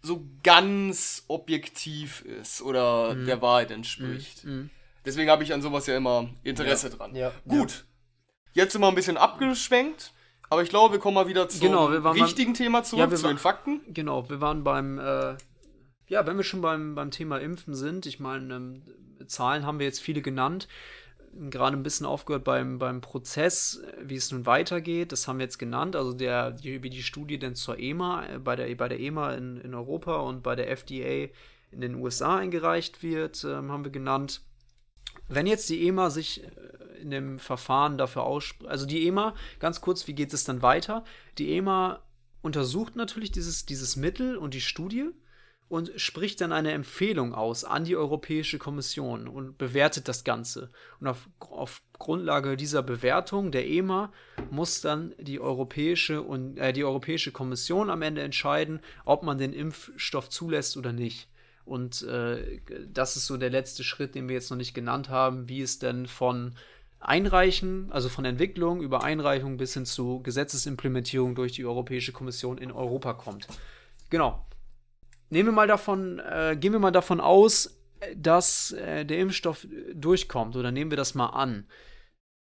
so ganz objektiv ist oder mhm. der Wahrheit entspricht. Mhm. Mhm. Deswegen habe ich an sowas ja immer Interesse ja. dran. Ja. Gut. Jetzt sind wir ein bisschen abgeschwenkt. Aber ich glaube, wir kommen mal wieder zum genau, richtigen beim, Thema zurück, ja, zu den Fakten. Genau, wir waren beim, äh, ja, wenn wir schon beim, beim Thema Impfen sind, ich meine, ähm, Zahlen haben wir jetzt viele genannt gerade ein bisschen aufgehört beim, beim Prozess, wie es nun weitergeht. Das haben wir jetzt genannt. Also der, die, wie die Studie denn zur EMA, äh, bei der, bei der EMA in, in Europa und bei der FDA in den USA eingereicht wird, äh, haben wir genannt. Wenn jetzt die EMA sich äh, in dem Verfahren dafür ausspricht, also die EMA, ganz kurz, wie geht es dann weiter? Die EMA untersucht natürlich dieses, dieses Mittel und die Studie und spricht dann eine Empfehlung aus an die Europäische Kommission und bewertet das Ganze. Und auf, auf Grundlage dieser Bewertung der EMA muss dann die Europäische, und, äh, die Europäische Kommission am Ende entscheiden, ob man den Impfstoff zulässt oder nicht. Und äh, das ist so der letzte Schritt, den wir jetzt noch nicht genannt haben, wie es denn von Einreichen, also von Entwicklung über Einreichung bis hin zu Gesetzesimplementierung durch die Europäische Kommission in Europa kommt. Genau nehmen wir mal davon, äh, gehen wir mal davon aus, dass äh, der Impfstoff durchkommt oder nehmen wir das mal an.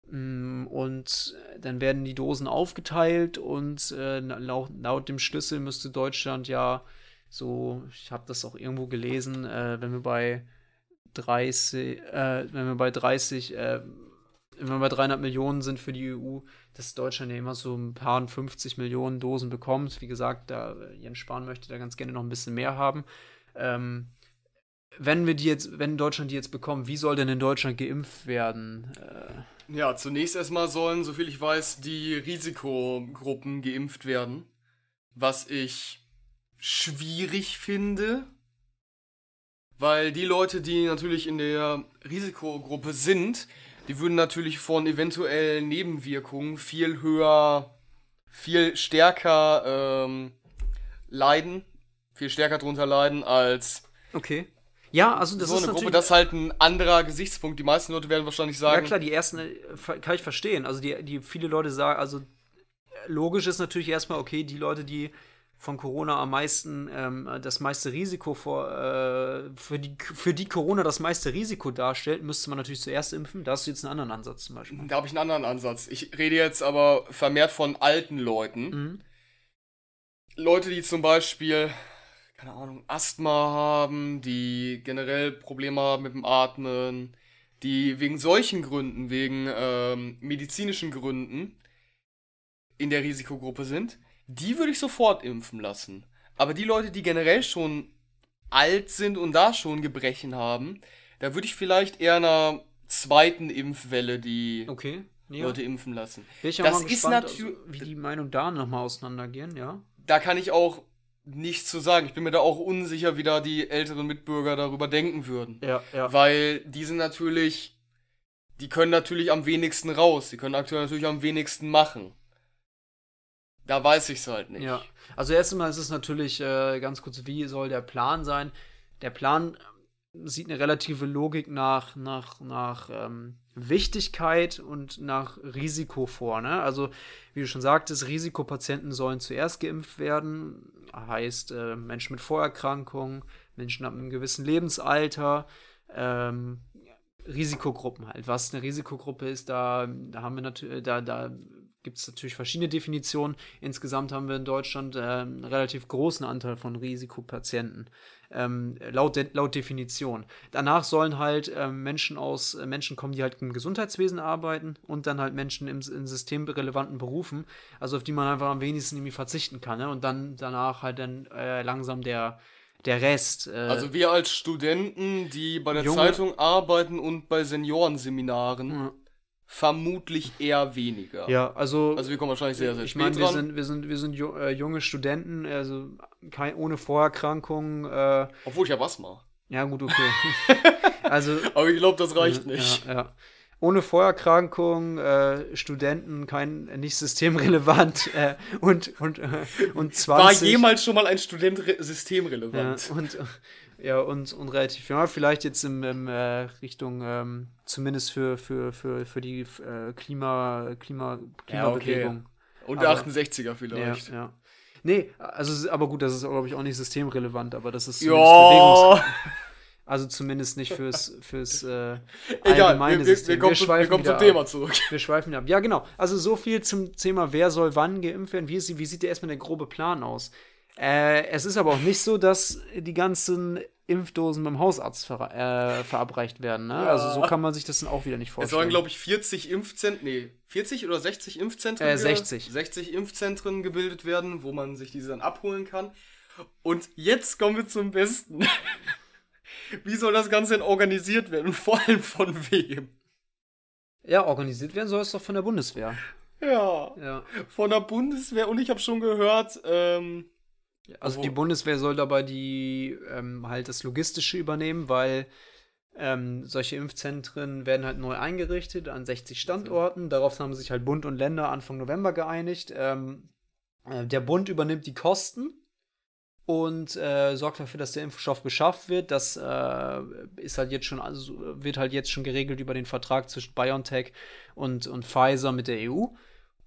Mm, und dann werden die Dosen aufgeteilt und äh, laut, laut, dem Schlüssel müsste Deutschland ja so, ich habe das auch irgendwo gelesen, äh, wenn wir bei 30, äh, wenn wir bei 30, äh, wenn wir bei 300 Millionen sind für die EU, dass Deutschland ja immer so ein paar 50 Millionen Dosen bekommt. Wie gesagt, da Jens Spahn möchte da ganz gerne noch ein bisschen mehr haben. Ähm, wenn wir die jetzt, wenn Deutschland die jetzt bekommt, wie soll denn in Deutschland geimpft werden? Äh, ja, zunächst erstmal sollen, soviel ich weiß, die Risikogruppen geimpft werden. Was ich schwierig finde, weil die Leute, die natürlich in der Risikogruppe sind, die würden natürlich von eventuellen Nebenwirkungen viel höher, viel stärker ähm, leiden, viel stärker drunter leiden als. Okay. Ja, also das so ist eine Gruppe, das ist halt ein anderer Gesichtspunkt. Die meisten Leute werden wahrscheinlich sagen. Ja klar, die ersten äh, kann ich verstehen. Also die, die viele Leute sagen, also logisch ist natürlich erstmal okay, die Leute, die von Corona am meisten ähm, das meiste Risiko vor, äh, für, die, für die Corona das meiste Risiko darstellt, müsste man natürlich zuerst impfen. Da hast du jetzt einen anderen Ansatz zum Beispiel. Da habe ich einen anderen Ansatz. Ich rede jetzt aber vermehrt von alten Leuten. Mhm. Leute, die zum Beispiel, keine Ahnung, Asthma haben, die generell Probleme haben mit dem Atmen, die wegen solchen Gründen, wegen ähm, medizinischen Gründen in der Risikogruppe sind die würde ich sofort impfen lassen. Aber die Leute, die generell schon alt sind und da schon Gebrechen haben, da würde ich vielleicht eher einer zweiten Impfwelle die okay, ja. Leute impfen lassen. Das gespannt, ist natürlich, wie die Meinung da nochmal auseinandergehen, ja. Da kann ich auch nichts zu sagen. Ich bin mir da auch unsicher, wie da die älteren Mitbürger darüber denken würden. Ja, ja. Weil die sind natürlich, die können natürlich am wenigsten raus. Die können aktuell natürlich am wenigsten machen. Da weiß ich es halt nicht. Ja, also erstmal ist es natürlich äh, ganz kurz, wie soll der Plan sein? Der Plan sieht eine relative Logik nach, nach, nach ähm, Wichtigkeit und nach Risiko vor. Ne? Also, wie du schon sagtest, Risikopatienten sollen zuerst geimpft werden. Heißt, äh, Menschen mit Vorerkrankungen, Menschen ab einem gewissen Lebensalter, ähm, Risikogruppen halt. Was eine Risikogruppe ist, da, da haben wir natürlich, da, da gibt es natürlich verschiedene Definitionen. Insgesamt haben wir in Deutschland äh, einen relativ großen Anteil von Risikopatienten, ähm, laut, de laut Definition. Danach sollen halt ähm, Menschen aus äh, Menschen kommen, die halt im Gesundheitswesen arbeiten und dann halt Menschen im, in systemrelevanten Berufen, also auf die man einfach am wenigsten irgendwie verzichten kann. Ne? Und dann danach halt dann äh, langsam der der Rest. Äh, also wir als Studenten, die bei der Zeitung arbeiten und bei Seniorenseminaren. Ja vermutlich eher weniger. Ja, also. Also wir kommen wahrscheinlich sehr, sehr ich spät mein, wir Sind, wir sind, wir sind äh, junge Studenten, also kein, ohne Vorerkrankungen. Äh, Obwohl ich habe Asthma. Ja, gut, okay. also, Aber ich glaube, das reicht nicht. Ja, ja. Ohne Vorerkrankung, äh, Studenten, kein, nicht systemrelevant äh, und, und, äh, und 20. War jemals schon mal ein Student systemrelevant? Ja, und, ja, und, und relativ ja, vielleicht jetzt in, in äh, Richtung, ähm, zumindest für, für, für, für die äh, Klima, Klima, Klimabewegung. Ja, okay. Und der 68er vielleicht. Ja, ja. Nee, also, aber gut, das ist, glaube ich, auch nicht systemrelevant, aber das ist ja. Also zumindest nicht fürs, fürs äh, Egal, allgemeine wir, wir, System. Wir, kommen, wir, wir kommen zum Thema zurück. Wir schweifen ab. Ja, genau. Also so viel zum Thema, wer soll wann geimpft werden. Wie, ist, wie sieht der erstmal der grobe Plan aus? Äh, es ist aber auch nicht so, dass die ganzen Impfdosen beim Hausarzt ver äh, verabreicht werden. Ne? Ja. Also so kann man sich das dann auch wieder nicht Es vorstellen. sollen, glaube ich, 40 Impfzentren, nee, 40 oder 60 Impfzentren? Äh, ge- 60. 60 Impfzentren gebildet werden, wo man sich diese dann abholen kann. Und jetzt kommen wir zum Besten. Wie soll das Ganze denn organisiert werden? Und vor allem von wem? ja, organisiert werden soll es doch von der Bundeswehr. Ja, Ja. von der Bundeswehr. Und ich habe schon gehört, ähm, Also die Bundeswehr soll dabei die ähm, halt das Logistische übernehmen, weil ähm, solche Impfzentren werden halt neu eingerichtet an 60 Standorten. Darauf haben sich halt Bund und Länder Anfang November geeinigt. Ähm, äh, der Bund übernimmt die Kosten und äh, sorgt dafür, dass der Impfstoff beschafft wird. Das äh, ist halt jetzt schon, also wird halt jetzt schon geregelt über den Vertrag zwischen BioNTech und, und Pfizer mit der EU.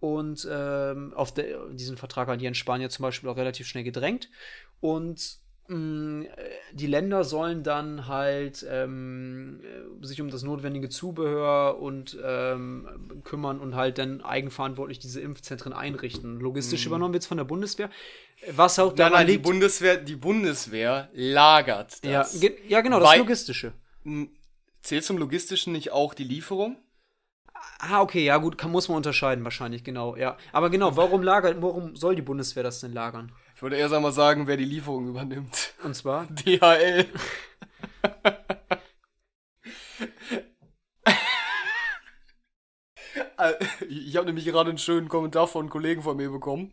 Und ähm, auf der, diesen Vertrag hat Jens Spahn ja zum Beispiel auch relativ schnell gedrängt. Und mh, die Länder sollen dann halt ähm, äh, sich um das notwendige Zubehör und ähm, kümmern und halt dann eigenverantwortlich diese Impfzentren einrichten. Logistisch übernommen wird es von der Bundeswehr. Was auch daran nein, die liegt. Bundeswehr, die Bundeswehr lagert ja, das. ge- ja, genau, das Logistische. Zählt zum Logistischen nicht auch die Lieferung? Ah, okay, ja gut, kann, muss man unterscheiden wahrscheinlich, genau, ja. Aber genau, warum lagert, warum soll die Bundeswehr das denn lagern? Ich würde eher mal sagen, wer die Lieferung übernimmt. Und zwar? DHL. Äh, ich habe nämlich gerade einen schönen Kommentar von einem Kollegen von mir bekommen.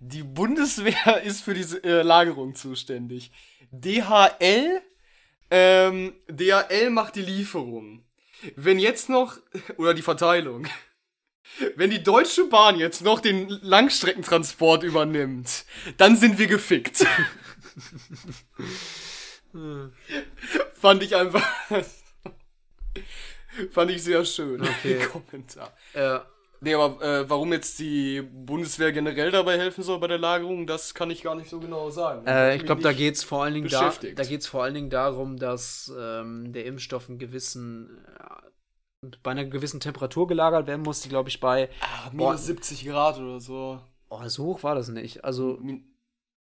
Die Bundeswehr ist für diese äh, Lagerung zuständig. DHL, ähm, DHL macht die Lieferung. Wenn jetzt noch, oder die Verteilung, wenn die Deutsche Bahn jetzt noch den Langstreckentransport übernimmt, dann sind wir gefickt. Fand ich einfach. Fand ich sehr schön. Okay. Kommentar. Äh, Nee, aber äh, warum jetzt die Bundeswehr generell dabei helfen soll bei der Lagerung, das kann ich gar nicht so genau sagen. Äh, ich glaube, da geht es vor allen Dingen da, da geht's vor allen Dingen darum, dass ähm, der Impfstoff einen gewissen äh, bei einer gewissen Temperatur gelagert werden muss, die glaube ich bei Boah. minus 70 Grad oder so. oh, so hoch war das nicht. Also Min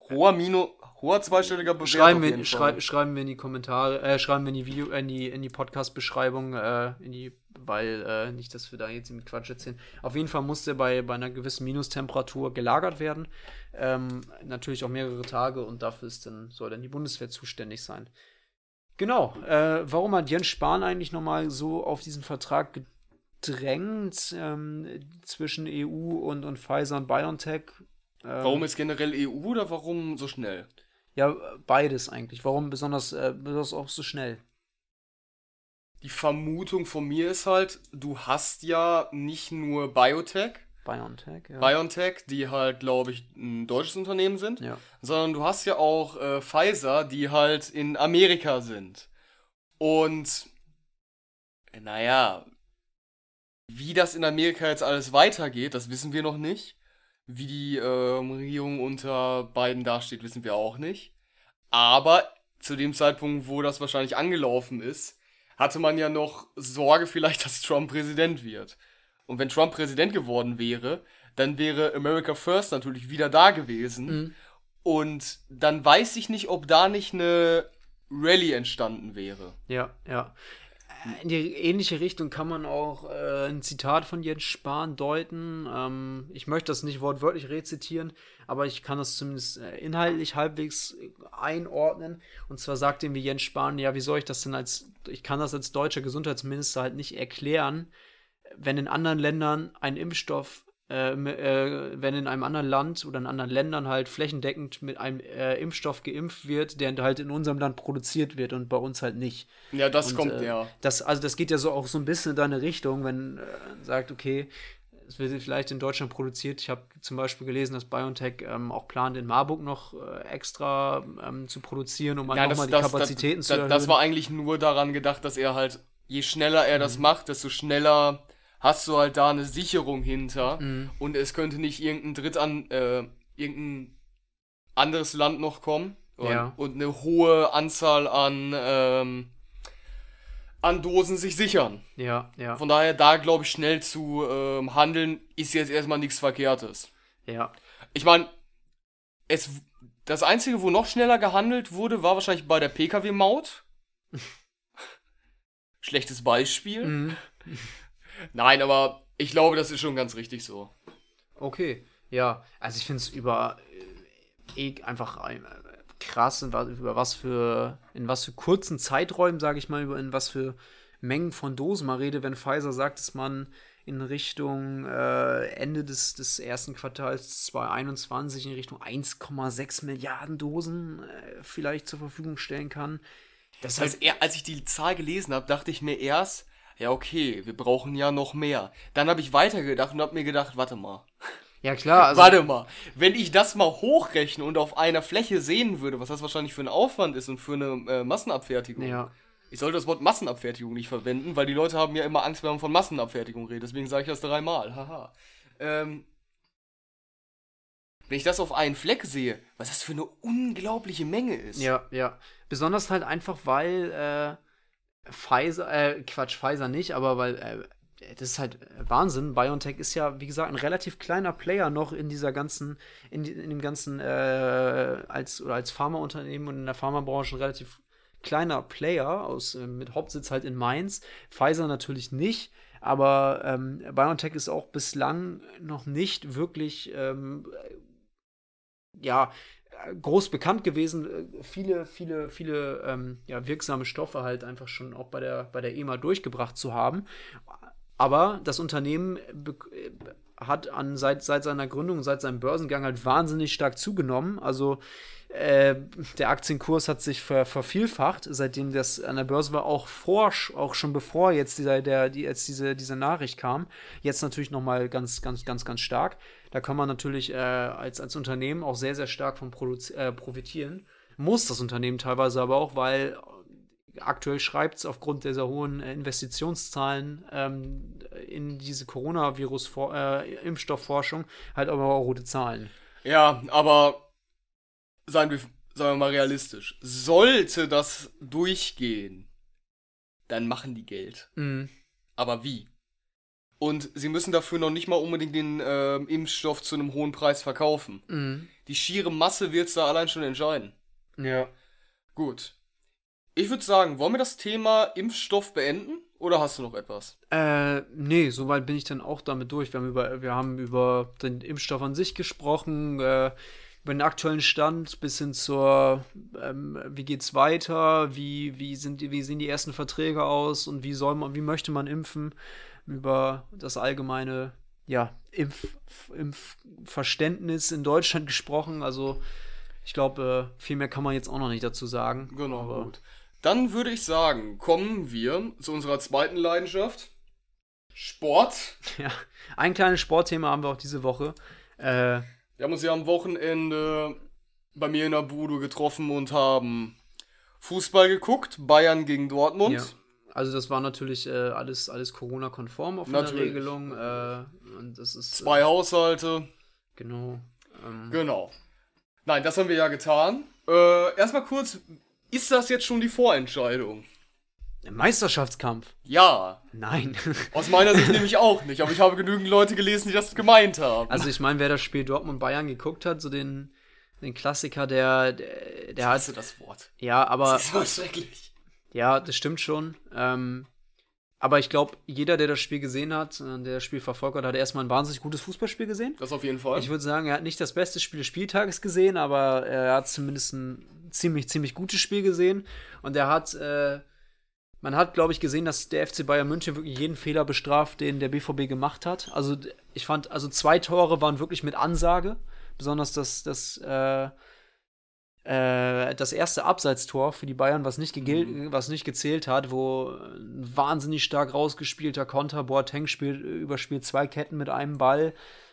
hoher Mino, hoher zweistelliger Bewert schreiben wir, schrei schreiben wir in die Kommentare, äh, schreiben wir in die Video, äh, in die, in die Podcast-Beschreibung, äh, in die, weil äh, nicht, dass wir da jetzt mit Quatsch erzählen. Auf jeden Fall muss der bei, bei einer gewissen Minustemperatur gelagert werden. Ähm, natürlich auch mehrere Tage und dafür ist dann, soll dann die Bundeswehr zuständig sein. Genau. Äh, warum hat Jens Spahn eigentlich nochmal so auf diesen Vertrag gedrängt ähm, zwischen EU und, und Pfizer und BioNTech? Ähm, Warum ist generell EU oder warum so schnell? Ja, beides eigentlich. Warum besonders, äh, besonders auch so schnell? Die Vermutung von mir ist halt, du hast ja nicht nur Biotech, BioNTech, ja. BioNTech, die halt, glaube ich, ein deutsches Unternehmen sind, ja. sondern du hast ja auch äh, Pfizer, die halt in Amerika sind. Und äh, naja, wie das in Amerika jetzt alles weitergeht, das wissen wir noch nicht. Wie die ähm, Regierung unter Biden dasteht, wissen wir auch nicht. Aber zu dem Zeitpunkt, wo das wahrscheinlich angelaufen ist, hatte man ja noch Sorge vielleicht, dass Trump Präsident wird. Und wenn Trump Präsident geworden wäre, dann wäre America First natürlich wieder da gewesen. Mhm. Und dann weiß ich nicht, ob da nicht eine Rallye entstanden wäre. Ja, ja. In die ähnliche Richtung kann man auch äh, ein Zitat von Jens Spahn deuten. Ähm, ich möchte das nicht wortwörtlich rezitieren, aber ich kann das zumindest äh, inhaltlich halbwegs einordnen. Und zwar sagt ihm wie Jens Spahn, ja, wie soll ich das denn als, ich kann das als deutscher Gesundheitsminister halt nicht erklären, wenn in anderen Ländern ein Impfstoff, äh, äh, wenn in einem anderen Land oder in anderen Ländern halt flächendeckend mit einem äh, Impfstoff geimpft wird, der halt in unserem Land produziert wird und bei uns halt nicht. Ja, das Und, kommt äh, ja. Das, also das geht ja so auch so ein bisschen in deine Richtung, wenn äh, sagt, okay, es wird vielleicht in Deutschland produziert. Ich habe zum Beispiel gelesen, dass BioNTech ähm, auch plant, in Marburg noch äh, extra ähm, zu produzieren, um Ja, einfach mal die Kapazitäten das, zu erhöhen. Das war eigentlich nur daran gedacht, dass er halt, je schneller er Mhm. das macht, desto schneller hast du halt da eine Sicherung hinter. Mhm. Und es könnte nicht irgendein Drittan, äh, irgendein anderes Land noch kommen. Und, Ja. und eine hohe Anzahl an, ähm, an Dosen sich sichern. ja, ja, Von daher, da glaube ich, schnell zu ähm, handeln, ist jetzt erstmal nichts Verkehrtes. ja. Ich meine, es Das Einzige, wo noch schneller gehandelt wurde, war wahrscheinlich bei der Pkw-Maut. Schlechtes Beispiel. Mhm. Nein, aber ich glaube, das ist schon ganz richtig so. Okay, ja. Also ich finde es über äh, eh einfach äh, krass, in, über was für, in was für kurzen Zeiträumen, sage ich mal, über in was für Mengen von Dosen man rede, wenn Pfizer sagt, dass man in Richtung äh, Ende des, des ersten Quartals 2021 in Richtung 1,6 Milliarden Dosen äh, vielleicht zur Verfügung stellen kann. Das ist Als, als ich die Zahl gelesen habe, dachte ich mir erst, ja okay, wir brauchen ja noch mehr. Dann habe ich weitergedacht und habe mir gedacht, warte mal. ja klar, also, warte mal, wenn ich das mal hochrechne und auf einer Fläche sehen würde, was das wahrscheinlich für ein Aufwand ist und für eine äh, Massenabfertigung. ja. Ich sollte das Wort Massenabfertigung nicht verwenden, weil die Leute haben ja immer Angst, wenn man von Massenabfertigung redet. Deswegen sage ich das dreimal. Haha. Ähm, wenn ich das auf einen Fleck sehe, was das für eine unglaubliche Menge ist. Ja, ja. Besonders halt einfach, weil äh, Pfizer, äh, Quatsch, Pfizer nicht, aber weil, äh, das ist halt Wahnsinn. BioNTech ist ja, wie gesagt, ein relativ kleiner Player noch in dieser ganzen, in, in dem ganzen, äh, als, oder als Pharmaunternehmen und in der Pharmabranche ein relativ kleiner Player aus, äh, mit Hauptsitz halt in Mainz. Pfizer natürlich nicht. Aber ähm, BioNTech ist auch bislang noch nicht wirklich ähm, ja, groß bekannt gewesen, äh, viele, viele, viele ähm, ja, wirksame Stoffe halt einfach schon auch bei der, bei der EMA durchgebracht zu haben. Aber das Unternehmen äh, hat an, seit, seit seiner Gründung, seit seinem Börsengang halt wahnsinnig stark zugenommen. Also äh, der Aktienkurs hat sich ver, vervielfacht, seitdem das an der Börse war, auch vor, auch schon bevor jetzt dieser, der, die, jetzt diese, diese Nachricht kam. Jetzt natürlich nochmal ganz, ganz, ganz, ganz stark. Da kann man natürlich äh, als, als Unternehmen auch sehr, sehr stark von äh, profitieren. Muss das Unternehmen teilweise aber auch, weil aktuell schreibt es aufgrund dieser hohen äh, Investitionszahlen ähm, in diese Coronavirus-Impfstoffforschung halt aber auch rote Zahlen. Ja, aber seien wir, seien wir mal realistisch. Sollte das durchgehen, dann machen die Geld. Mhm. Aber wie? Und sie müssen dafür noch nicht mal unbedingt den ähm, Impfstoff zu einem hohen Preis verkaufen. Mhm. Die schiere Masse wird's da allein schon entscheiden. Ja. Gut. Ich würde sagen, wollen wir das Thema Impfstoff beenden? Oder hast du noch etwas? Äh, nee, soweit bin ich dann auch damit durch. Wir haben über, wir haben über den Impfstoff an sich gesprochen, äh, über den aktuellen Stand bis hin zur, ähm, wie geht's weiter, wie, wie, sind wie sehen die ersten Verträge aus und wie soll man, wie möchte man impfen, über das allgemeine, ja, Impf, Impfverständnis in Deutschland gesprochen. Also, ich glaube, äh, viel mehr kann man jetzt auch noch nicht dazu sagen. Genau, Aber- gut. Dann würde ich sagen, kommen wir zu unserer zweiten Leidenschaft. Sport. Ja, ein kleines Sportthema haben wir auch diese Woche. Äh, Wir haben uns ja am Wochenende bei mir in der Bude getroffen und haben Fußball geguckt. Bayern gegen Dortmund. Ja. Also das war natürlich äh, alles, alles Corona-konform auf der. Regelung. Äh, und das ist Zwei Haushalte. Äh, genau. Ähm, Genau. Nein, das haben wir ja getan. Äh, erstmal kurz, ist das jetzt schon die Vorentscheidung? Meisterschaftskampf. Ja. Nein. Aus meiner Sicht nämlich auch nicht, aber ich habe genügend Leute gelesen, die das gemeint haben. also ich meine, wer das Spiel Dortmund-Bayern geguckt hat, so den, den Klassiker, der, der, der hat. das Wort. Ja, aber Das ist so schrecklich. Ja, das stimmt schon. Ähm, aber ich glaube, jeder, der das Spiel gesehen hat, äh, der das Spiel verfolgt hat, hat erstmal ein wahnsinnig gutes Fußballspiel gesehen. Das auf jeden Fall. Ich würde sagen, er hat nicht das beste Spiel des Spieltages gesehen, aber er hat zumindest ein ziemlich, ziemlich gutes Spiel gesehen. Und er hat, äh, man hat, glaube ich, gesehen, dass der FC Bayern München wirklich jeden Fehler bestraft, den der BVB gemacht hat. Also ich fand, also zwei Tore waren wirklich mit Ansage. Besonders das, das, äh, äh, das erste Abseitstor für die Bayern, was nicht, gegil- was nicht gezählt hat, wo ein wahnsinnig stark rausgespielter Konter, Boateng spielt, überspielt zwei Ketten mit einem Ball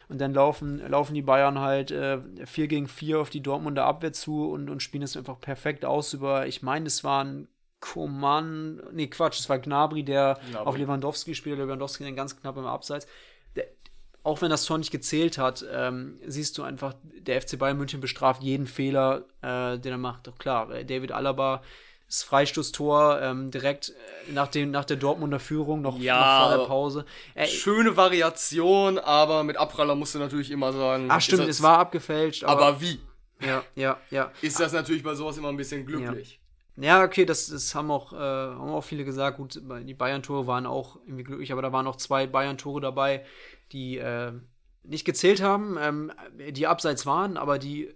und dann laufen, laufen die Bayern halt äh, 4 gegen 4 auf die Dortmunder Abwehr zu und, und spielen es einfach perfekt aus über, ich meine, es waren Koman, nee, Quatsch, es war Gnabry, der Gnabry. auf Lewandowski spielt, Lewandowski dann ganz knapp im Abseits. Auch wenn das Tor nicht gezählt hat, ähm, siehst du einfach, der FC Bayern München bestraft jeden Fehler, äh, den er macht. Doch klar, äh, David Alaba das Freistoßtor ähm, direkt äh, nach, dem, nach der Dortmunder Führung, noch, Ja, noch vor der Pause. Äh, Schöne Variation, aber mit Abpraller musst du natürlich immer sagen. ach stimmt, ist es war abgefälscht, Aber, aber, wie? Ja, ja, ja. ist das natürlich bei sowas immer ein bisschen glücklich. Ja, okay, das, das haben, auch, äh, haben auch viele gesagt. Gut, die Bayern-Tore waren auch irgendwie glücklich, aber da waren auch zwei Bayern-Tore dabei, die äh, nicht gezählt haben, ähm, die abseits waren, aber die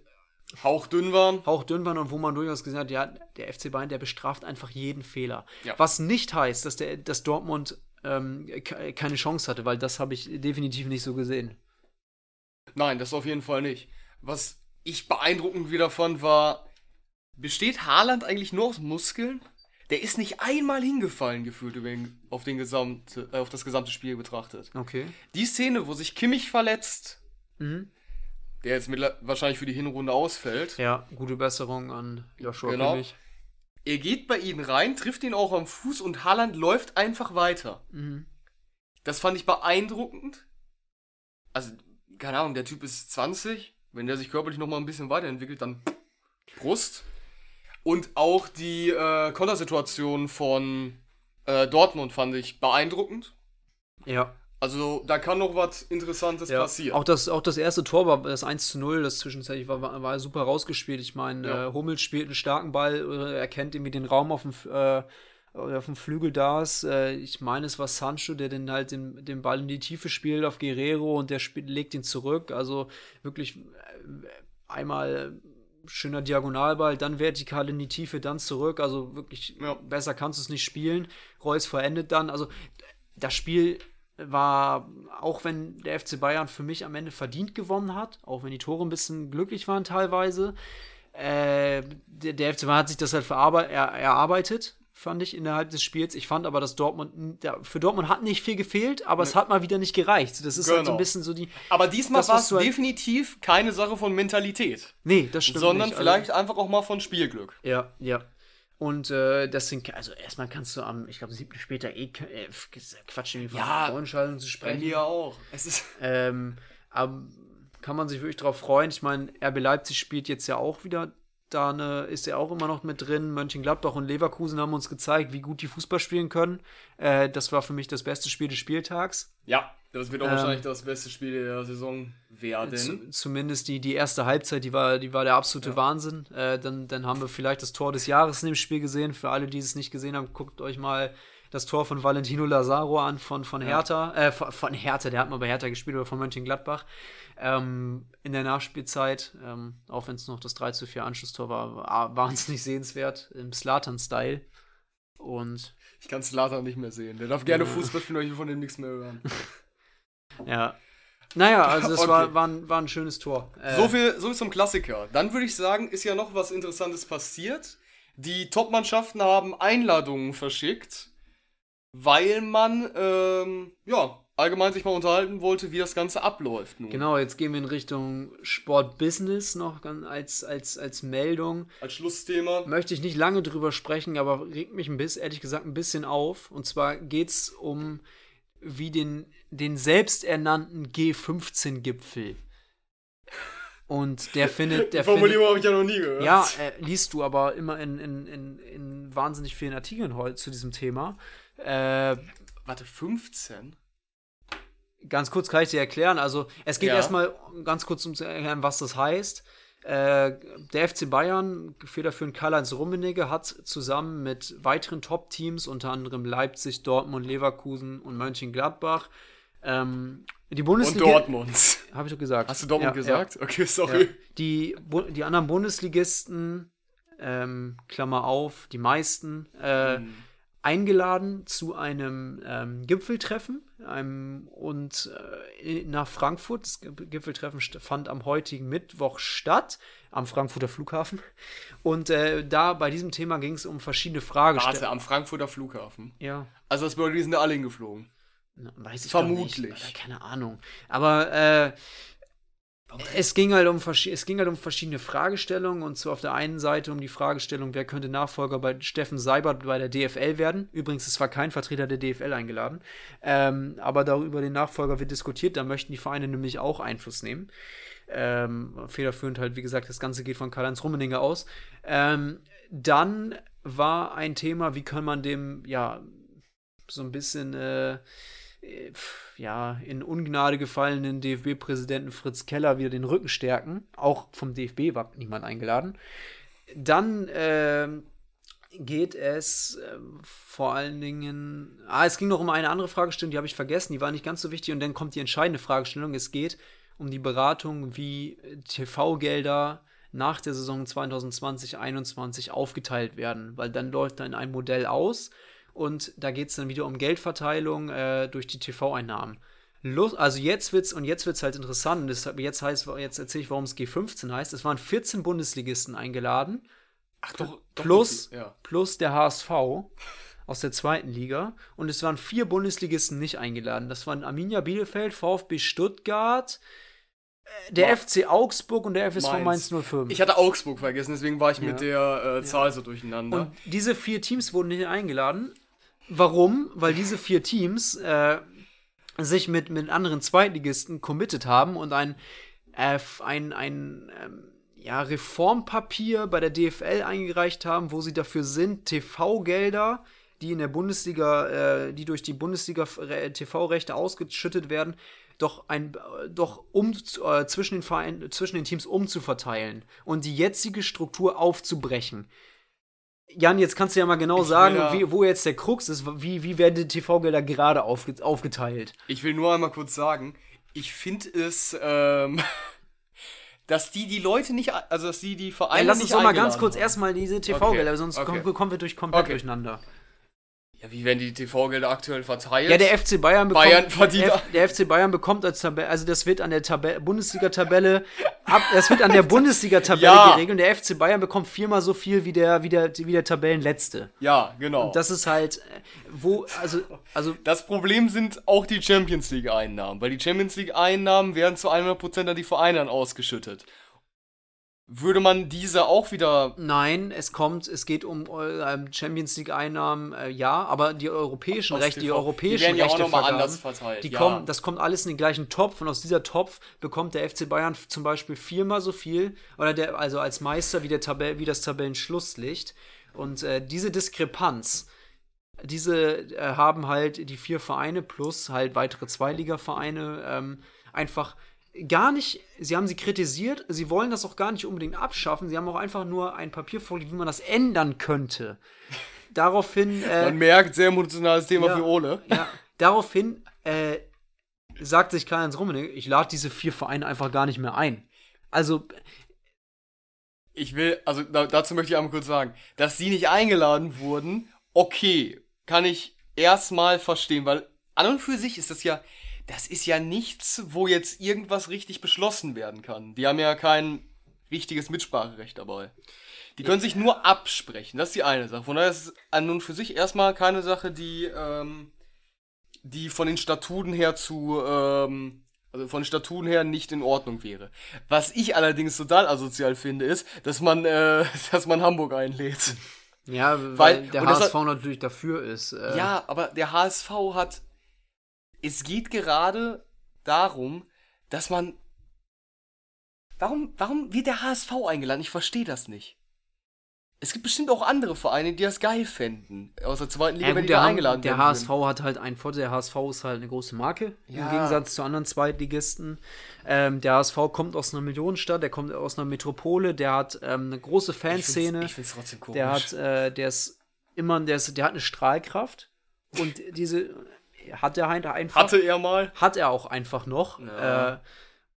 Hauchdünn waren. hauchdünn waren und wo man durchaus gesehen hat, ja, der FC Bayern, der bestraft einfach jeden Fehler. Ja. Was nicht heißt, dass, der, dass Dortmund ähm, ke- keine Chance hatte, weil das habe ich definitiv nicht so gesehen. Nein, das auf jeden Fall nicht. Was ich beeindruckend wieder fand, war, besteht Haaland eigentlich nur aus Muskeln? Der ist nicht einmal hingefallen gefühlt über den, auf, den gesamte, äh, auf das gesamte Spiel betrachtet. Okay. Die Szene, wo sich Kimmich verletzt, Mhm. der jetzt mittler- wahrscheinlich für die Hinrunde ausfällt, Ja, gute Besserung an Joshua Genau. Kimmich. er geht bei ihnen rein, trifft ihn auch am Fuß und Haaland läuft einfach weiter. Mhm. Das fand ich beeindruckend. Also, keine Ahnung, der Typ ist 20. Wenn der sich körperlich noch mal ein bisschen weiterentwickelt, dann Brust. Und auch die äh, Kontersituation von äh, Dortmund fand ich beeindruckend. Ja. Also, da kann noch was Interessantes Ja, passieren. auch das, auch das erste Tor war das 1 zu 0, das zwischenzeitlich war, war, war super rausgespielt. Ich meine, Ja. äh, Hummels spielt einen starken Ball, äh, erkennt irgendwie den Raum auf dem, äh, auf dem Flügel da ist. Äh, ich meine, es war Sancho, der den halt den, den Ball in die Tiefe spielt auf Guerrero und der spielt, legt ihn zurück. Also wirklich äh, einmal schöner Diagonalball, dann vertikal in die Tiefe, dann zurück. Also wirklich Ja. besser kannst du es nicht spielen. Reus verendet dann. Also das Spiel war, auch wenn der FC Bayern für mich am Ende verdient gewonnen hat, auch wenn die Tore ein bisschen glücklich waren teilweise, äh, der, der FC Bayern hat sich das halt er, erarbeitet, fand ich, innerhalb des Spiels. Ich fand aber, dass Dortmund, für Dortmund hat nicht viel gefehlt, aber es hat mal wieder nicht gereicht. Das ist halt so Genau. ein bisschen so die, Aber diesmal Das, war es halt- definitiv keine Sache von Mentalität, nee, das stimmt sondern nicht. Also- vielleicht einfach auch mal von Spielglück. Ja, ja. Und äh, deswegen, also erstmal kannst du am, ich glaube, siebten später eh äh, Quatsch, irgendwie von Ja, zu Bei sprechen. mir auch. Es ist Ähm, aber kann man sich wirklich drauf freuen. Ich meine, RB Leipzig spielt jetzt ja auch wieder. Da ne, ist er auch immer noch mit drin. Mönchengladbach und Leverkusen haben uns gezeigt, wie gut die Fußball spielen können. Äh, das war für mich das beste Spiel des Spieltags. ja, das wird auch Ähm, wahrscheinlich das beste Spiel der Saison werden. Zu, zumindest die, die erste Halbzeit, die war, die war der absolute Wahnsinn. Äh, dann, dann haben wir vielleicht das Tor des Jahres in dem Spiel gesehen. Für alle, die es nicht gesehen haben, guckt euch mal das Tor von Valentino Lazaro an von, von Hertha. Äh, von, von Hertha, der hat mal bei Hertha gespielt oder von Mönchengladbach. Ähm, in der Nachspielzeit, ähm, auch wenn es noch das 3 zu 4 Anschlusstor war, war wahnsinnig sehenswert im Slatan-Style. Und Ich kann Slatan nicht mehr sehen. Der darf gerne Fußball spielen, aber ich will von dem nichts mehr hören. ja. Naja, also das Okay. war, war, ein, war ein schönes Tor. Äh, So viel, so viel zum Klassiker. Dann würde ich sagen, ist ja noch was Interessantes passiert. Die Top-Mannschaften haben Einladungen verschickt, weil man, ähm, ja, allgemein sich mal unterhalten wollte, wie das Ganze abläuft nun. Genau, jetzt gehen wir in Richtung Sport-Business noch als, als, als Meldung. Als Schlussthema. Möchte ich nicht lange drüber sprechen, aber regt mich ein bisschen, ehrlich gesagt, ein bisschen auf. Und zwar geht es um wie den, den selbsternannten G15-Gipfel. Und der findet, der Die Formulierung habe ich ja noch nie gehört. ja, äh, liest du aber immer in, in, in, in wahnsinnig vielen Artikeln heute zu diesem Thema. Äh, Warte, 15? Ganz kurz kann ich dir erklären. Also, es geht Ja. erstmal ganz kurz um zu erklären, was das heißt. Äh, der FC Bayern, federführend Karl-Heinz Rummenigge, hat zusammen mit weiteren Top-Teams, unter anderem Leipzig, Dortmund, Leverkusen und Mönchengladbach, ähm, die Und Bundesliga. Dortmund. Habe ich doch gesagt. Hast du Dortmund Ja, gesagt? Okay, Ja, sorry. ja. Die, die anderen Bundesligisten, ähm, Klammer auf, die meisten, äh, Hm. Eingeladen zu einem ähm, Gipfeltreffen einem, und äh, nach Frankfurt. Das Gipfeltreffen fand am heutigen Mittwoch statt, am Frankfurter Flughafen. Und äh, da bei diesem Thema ging es um verschiedene Warte, Fragestellungen. am Frankfurter Flughafen. Ja, Also das bedeutet, die sind da alle hingeflogen. na, weiß ich Vermutlich. Nicht. Keine Ahnung. Aber äh, es ging halt um es ging halt um verschiedene Fragestellungen und zwar auf der einen Seite um die Fragestellung, wer könnte Nachfolger bei Steffen Seibert bei der DFL werden. Übrigens, es war kein Vertreter der DFL eingeladen, ähm, aber darüber den Nachfolger wird diskutiert. Da möchten die Vereine nämlich auch Einfluss nehmen. Ähm, federführend halt, wie gesagt, das Ganze geht von Karl-Heinz Rummeninger aus. Ähm, dann war ein Thema, wie kann man dem, ja, so ein bisschen äh, ja, in Ungnade gefallenen DFB-Präsidenten Fritz Keller wieder den Rücken stärken. Auch vom DFB war niemand eingeladen. Dann äh, geht es äh, vor allen Dingen. Ah, es ging noch um eine andere Fragestellung, die habe ich vergessen, die war nicht ganz so wichtig. Und dann kommt die entscheidende Fragestellung. Es geht um die Beratung, wie TV-Gelder nach der Saison 2020-21 aufgeteilt werden, weil dann läuft dann ein Modell aus und da geht es dann wieder um Geldverteilung äh, durch die TV-Einnahmen. Also jetzt wird's und jetzt wird's halt interessant. Das, jetzt heißt, jetzt erzähle ich, warum es G15 heißt. Es waren 14 Bundesligisten eingeladen. Ach doch, plus, doch, ja. plus der HSV aus der zweiten Liga. Und es waren vier Bundesligisten nicht eingeladen. Das waren Arminia Bielefeld, VfB Stuttgart, äh, der Boah. FC Augsburg und der FSV Mainz, Mainz 05. Ich hatte Augsburg vergessen, deswegen war ich ja. mit der äh, Zahl ja. so durcheinander. Und diese vier Teams wurden nicht eingeladen. Warum? Weil diese vier Teams äh, sich mit, mit anderen Zweitligisten committed haben und ein, äh, ein, ein ähm, ja, Reformpapier bei der DFL eingereicht haben, wo sie dafür sind, TV-Gelder, die in der Bundesliga, äh, die durch die Bundesliga TV-Rechte ausgeschüttet werden, doch ein doch um äh, zwischen den Vereinen, zwischen den Teams umzuverteilen und die jetzige Struktur aufzubrechen. Jan, jetzt kannst du ja mal genau ich sagen, wie, wo jetzt der Krux ist. Wie, wie werden die TV-Gelder gerade aufge aufgeteilt? Ich will nur einmal kurz sagen, ich finde es, ähm, dass die die Leute nicht, also dass die die Vereine ja, lass uns doch mal ganz kurz erstmal diese TV-Gelder, okay. sonst okay. kommen wir durch komplett okay. durcheinander. Ja, wie werden die TV-Gelder aktuell verteilt? Ja, der FC Bayern bekommt. Bayern verdient der, der FC Bayern bekommt als Tabelle, also das wird an der Bundesliga-Tabelle, das wird an der Bundesliga-Tabelle ja. geregelt. Der FC Bayern bekommt viermal so viel wie der, wie der, wie der Tabellenletzte. Ja, genau. Und das ist halt, wo, also, also. Das Problem sind auch die Champions League-Einnahmen, weil die Champions League-Einnahmen werden zu 100% an die Vereine ausgeschüttet würde man diese auch wieder. Nein, es kommt, es geht um äh, Champions League Einnahmen, äh, ja, aber die europäischen aus Rechte, die europäischen die werden ja Rechte auch nochmal anders verteilt. Die ja. kommen, das kommt alles in den gleichen Topf und aus dieser Topf bekommt der FC Bayern zum Beispiel viermal so viel oder der also als Meister wie der Tabell, wie das Tabellenschlusslicht und äh, diese Diskrepanz. Diese äh, haben halt die vier Vereine plus halt weitere Zweiliga-Vereine ähm, einfach gar nicht, sie haben sie kritisiert, sie wollen das auch gar nicht unbedingt abschaffen, sie haben auch einfach nur ein Papier vorgelegt, wie man das ändern könnte. Daraufhin. Äh, man merkt, sehr emotionales Thema ja, für Ole. Ja, daraufhin äh, sagt sich Karl-Heinz Rummenigge, ich lade diese vier Vereine einfach gar nicht mehr ein. Also. Ich will, also da, dazu möchte ich einmal kurz sagen, dass sie nicht eingeladen wurden, okay, kann ich erstmal verstehen, weil an und für sich ist das ja das ist ja nichts, wo jetzt irgendwas richtig beschlossen werden kann. Die haben ja kein richtiges Mitspracherecht dabei. Die können sich nur absprechen. Das ist die eine Sache. Von daher ist es an und für sich erstmal keine Sache, die, ähm, die von den Statuten her zu, ähm, also von den Statuten her nicht in Ordnung wäre. Was ich allerdings total asozial finde, ist, dass man, äh, dass man Hamburg einlädt. Ja, weil, weil der HSV hat, natürlich dafür ist. Äh. Ja, aber der HSV hat es geht gerade darum, dass man. Warum, warum wird der HSV eingeladen? Ich verstehe das nicht. Es gibt bestimmt auch andere Vereine, die das geil fänden. Aus der zweiten Liga, ja, wenn die da eingeladen Der HSV hat halt einen Vorteil. Der HSV ist halt eine große Marke. Ja. Im Gegensatz zu anderen Zweitligisten. Ähm, der HSV kommt aus einer Millionenstadt, der kommt aus einer Metropole, der hat ähm, eine große Fanszene. Ich finde es trotzdem komisch. Der hat, äh, der ist immer, der, ist, der hat eine Strahlkraft. Und diese, hat er halt einfach. Hatte er mal? Hat er auch einfach noch. Ja. Äh,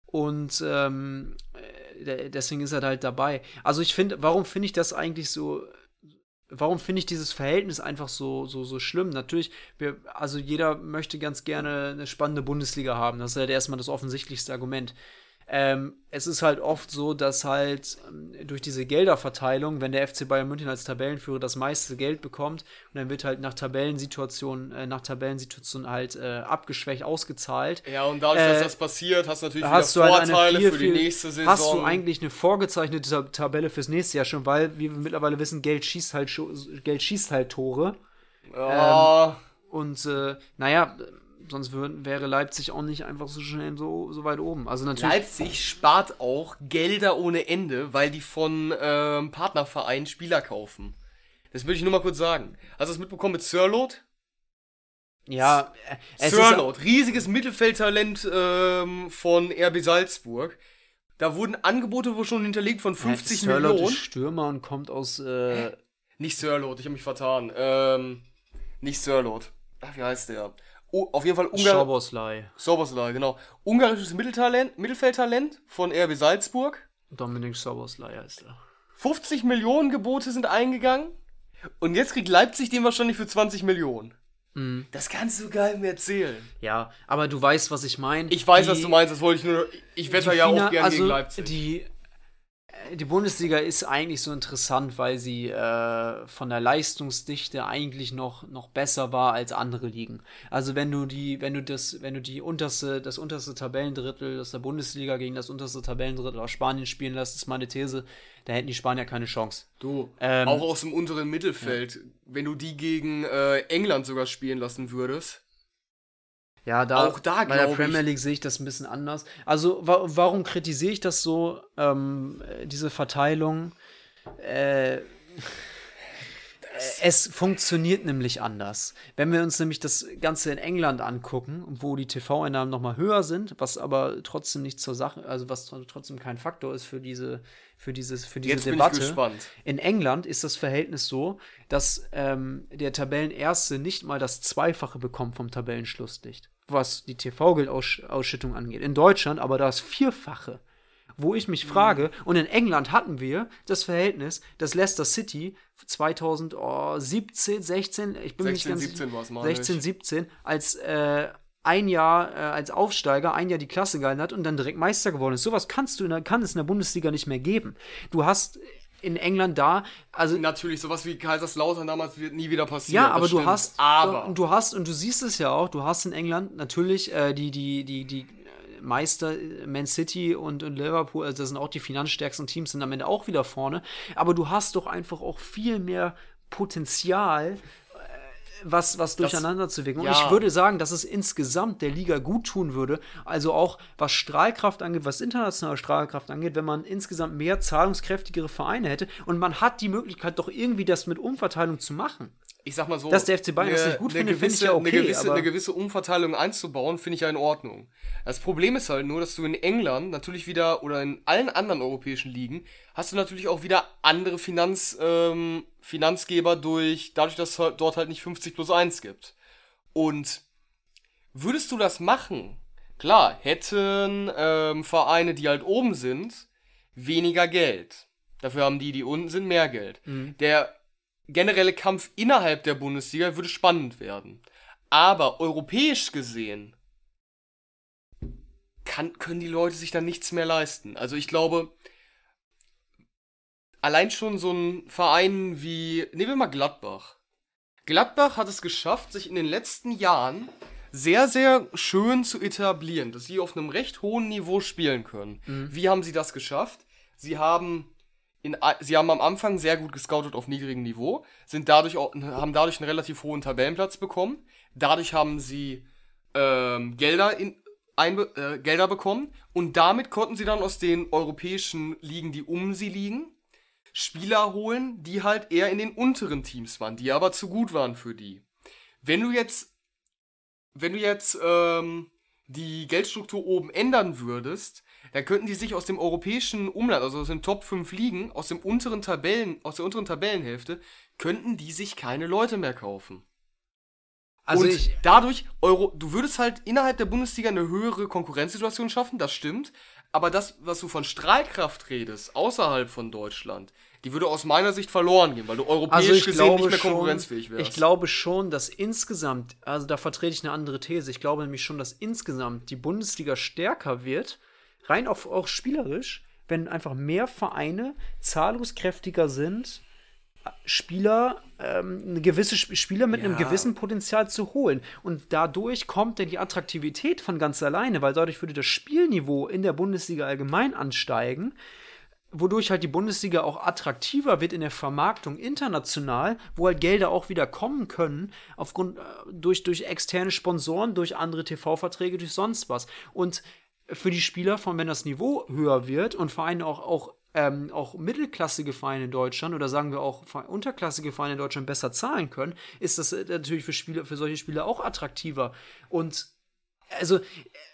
und ähm, äh, deswegen ist er halt dabei. Also ich finde, warum finde ich das eigentlich so warum finde ich dieses Verhältnis einfach so, so, so schlimm? Natürlich, wir, also jeder möchte ganz gerne eine spannende Bundesliga haben. Das ist halt erstmal das offensichtlichste Argument. Ähm, es ist halt oft so, dass halt ähm, durch diese Gelderverteilung, wenn der FC Bayern München als Tabellenführer das meiste Geld bekommt und dann wird halt nach Tabellensituation, äh, nach Tabellensituation halt äh, abgeschwächt ausgezahlt. Ja, und dadurch, dass äh, das passiert, hast du natürlich hast wieder Vorteile halt viel, für die nächste Saison. Hast du eigentlich eine vorgezeichnete Tabelle fürs nächste Jahr schon, weil, wie wir mittlerweile wissen, Geld schießt halt, Geld schießt halt Tore. Ja. Ähm, und äh, naja, sonst würden, wäre Leipzig auch nicht einfach so schnell so, so weit oben. Also natürlich. Leipzig spart auch Gelder ohne Ende, weil die von ähm, Partnervereinen Spieler kaufen. Das würde ich nur mal kurz sagen. Hast du das mitbekommen mit Sirlot? Ja, äh, es Sörlot, riesiges Mittelfeldtalent ähm, von RB Salzburg. Da wurden Angebote wohl schon hinterlegt von 50 ist, Sörlot Millionen. ist Stürmer und kommt aus. Äh, Nicht Sörlot, ich habe mich vertan. Ähm, nicht Sörlot. Ach, wie heißt der? Oh, auf jeden Fall Ungar Schaboslai. Soboslai, genau. Ungarisches Mitteltalent, Mittelfeldtalent von RB Salzburg. Dominik Schaboslai heißt er. 50 Millionen Gebote sind eingegangen. Und jetzt kriegt Leipzig den wahrscheinlich für 20 Millionen. Mhm. Das kannst du gar nicht mehr erzählen. Ja, aber du weißt, was ich meine. Ich weiß, Die- was du meinst, das wollte ich nur. Ich wette ja auch Fina- gern also gegen Leipzig. Die, die Bundesliga ist eigentlich so interessant, weil sie äh, von der Leistungsdichte eigentlich noch, noch besser war als andere Ligen. Also wenn du die, wenn du das, wenn du die unterste, das unterste Tabellendrittel aus der Bundesliga gegen das unterste Tabellendrittel aus Spanien spielen lässt, ist meine These, da hätten die Spanier keine Chance. Du, Ähm, auch aus dem unteren Mittelfeld, wenn du die gegen äh, England sogar spielen lassen würdest. Ja, da, Auch da, bei der Premier League sehe ich das ein bisschen anders. Also, wa warum kritisiere ich das so, ähm, äh, diese Verteilung? Äh, es funktioniert nämlich anders. Wenn wir uns nämlich das Ganze in England angucken, wo die TV-Einnahmen noch mal höher sind, was aber trotzdem nicht zur Sache, also was tr- trotzdem kein Faktor ist für diese, für dieses, für diese Jetzt bin ich Debatte. gespannt. In England ist das Verhältnis so, dass ähm, der Tabellenerste nicht mal das Zweifache bekommt vom Tabellenschlusslicht, was die TV-Geldausschüttung angeht. In Deutschland aber das Vierfache. Wo ich mich frage, und in England hatten wir das Verhältnis, dass Leicester City 2017, 16, ich bin mir nicht 16, ganz 17 war's, meine 16, ich. 17, als äh, ein Jahr äh, als Aufsteiger, ein Jahr die Klasse gehalten hat und dann direkt Meister geworden ist. Sowas kannst du in der, kann es in der Bundesliga nicht mehr geben. Du hast in England da, also Natürlich, sowas wie Kaiserslautern damals wird nie wieder passieren. ja, aber du stimmt. hast, Aber. du hast und du siehst es ja auch, du hast in England natürlich äh, die die die die Meister Man City und, und Liverpool, also das sind auch die finanzstärksten Teams, sind am Ende auch wieder vorne. Aber du hast doch einfach auch viel mehr Potenzial, was, was durcheinander zu wirken. Und ja. ich würde sagen, dass es insgesamt der Liga gut tun würde, also auch was Strahlkraft angeht, was internationale Strahlkraft angeht, wenn man insgesamt mehr zahlungskräftigere Vereine hätte und man hat die Möglichkeit doch irgendwie das mit Umverteilung zu machen. Ich sag mal so. Dass der FC Bayern das nicht gut findet, finde ich ja okay, Eine gewisse, aber- eine gewisse Umverteilung einzubauen, finde ich ja in Ordnung. Das Problem ist halt nur, dass du in England natürlich wieder oder in allen anderen europäischen Ligen hast du natürlich auch wieder andere Finanz, ähm, Finanzgeber durch, dadurch, dass es halt dort halt nicht 50 plus 1 gibt. Und würdest du das machen? Klar, hätten ähm, Vereine, die halt oben sind, weniger Geld. Dafür haben die, die unten sind, mehr Geld. Der generelle Kampf innerhalb der Bundesliga würde spannend werden. Aber europäisch gesehen kann, können die Leute sich dann nichts mehr leisten. Also ich glaube, allein schon so ein Verein wie, nehmen wir mal Gladbach. Gladbach hat es geschafft, sich in den letzten Jahren sehr, sehr schön zu etablieren, dass sie auf einem recht hohen Niveau spielen können. Wie haben sie das geschafft? Sie haben in, sie haben am Anfang sehr gut gescoutet auf niedrigem Niveau, sind dadurch auch, haben dadurch einen relativ hohen Tabellenplatz bekommen. Dadurch haben sie ähm, Gelder, in, einbe, äh, Gelder bekommen und damit konnten sie dann aus den europäischen Ligen, die um sie liegen, Spieler holen, die halt eher in den unteren Teams waren, die aber zu gut waren für die. Wenn du jetzt, wenn du jetzt ähm, die Geldstruktur oben ändern würdest, dann könnten die sich aus dem europäischen Umland, also aus den Top 5 Ligen, aus dem unteren Tabellen, aus der unteren Tabellenhälfte, könnten die sich keine Leute mehr kaufen. Also und ich, dadurch, Euro, du würdest halt innerhalb der Bundesliga eine höhere Konkurrenzsituation schaffen, das stimmt. Aber das, was du von Strahlkraft redest, außerhalb von Deutschland, die würde aus meiner Sicht verloren gehen, weil du europäisch also gesehen glaube nicht mehr konkurrenzfähig wärst. ich glaube schon, dass insgesamt, also da vertrete ich eine andere These. Ich glaube nämlich schon, dass insgesamt die Bundesliga stärker wird, rein auf, auch spielerisch, wenn einfach mehr Vereine zahlungskräftiger sind, Spieler, ähm, eine gewisse Sp- Spieler mit einem Ja. gewissen Potenzial zu holen. Und dadurch kommt dann die Attraktivität von ganz alleine, weil dadurch würde das Spielniveau in der Bundesliga allgemein ansteigen wodurch halt die Bundesliga auch attraktiver wird in der Vermarktung international, wo halt Gelder auch wieder kommen können, aufgrund äh, durch, durch externe Sponsoren, durch andere TV-Verträge, durch sonst was. Und für die Spieler, von wenn das Niveau höher wird und Vereine auch, auch ähm, auch mittelklassige Vereine in Deutschland oder sagen wir auch unterklassige Vereine in Deutschland besser zahlen können, ist das äh, natürlich für Spiele, für solche Spiele auch attraktiver. Und also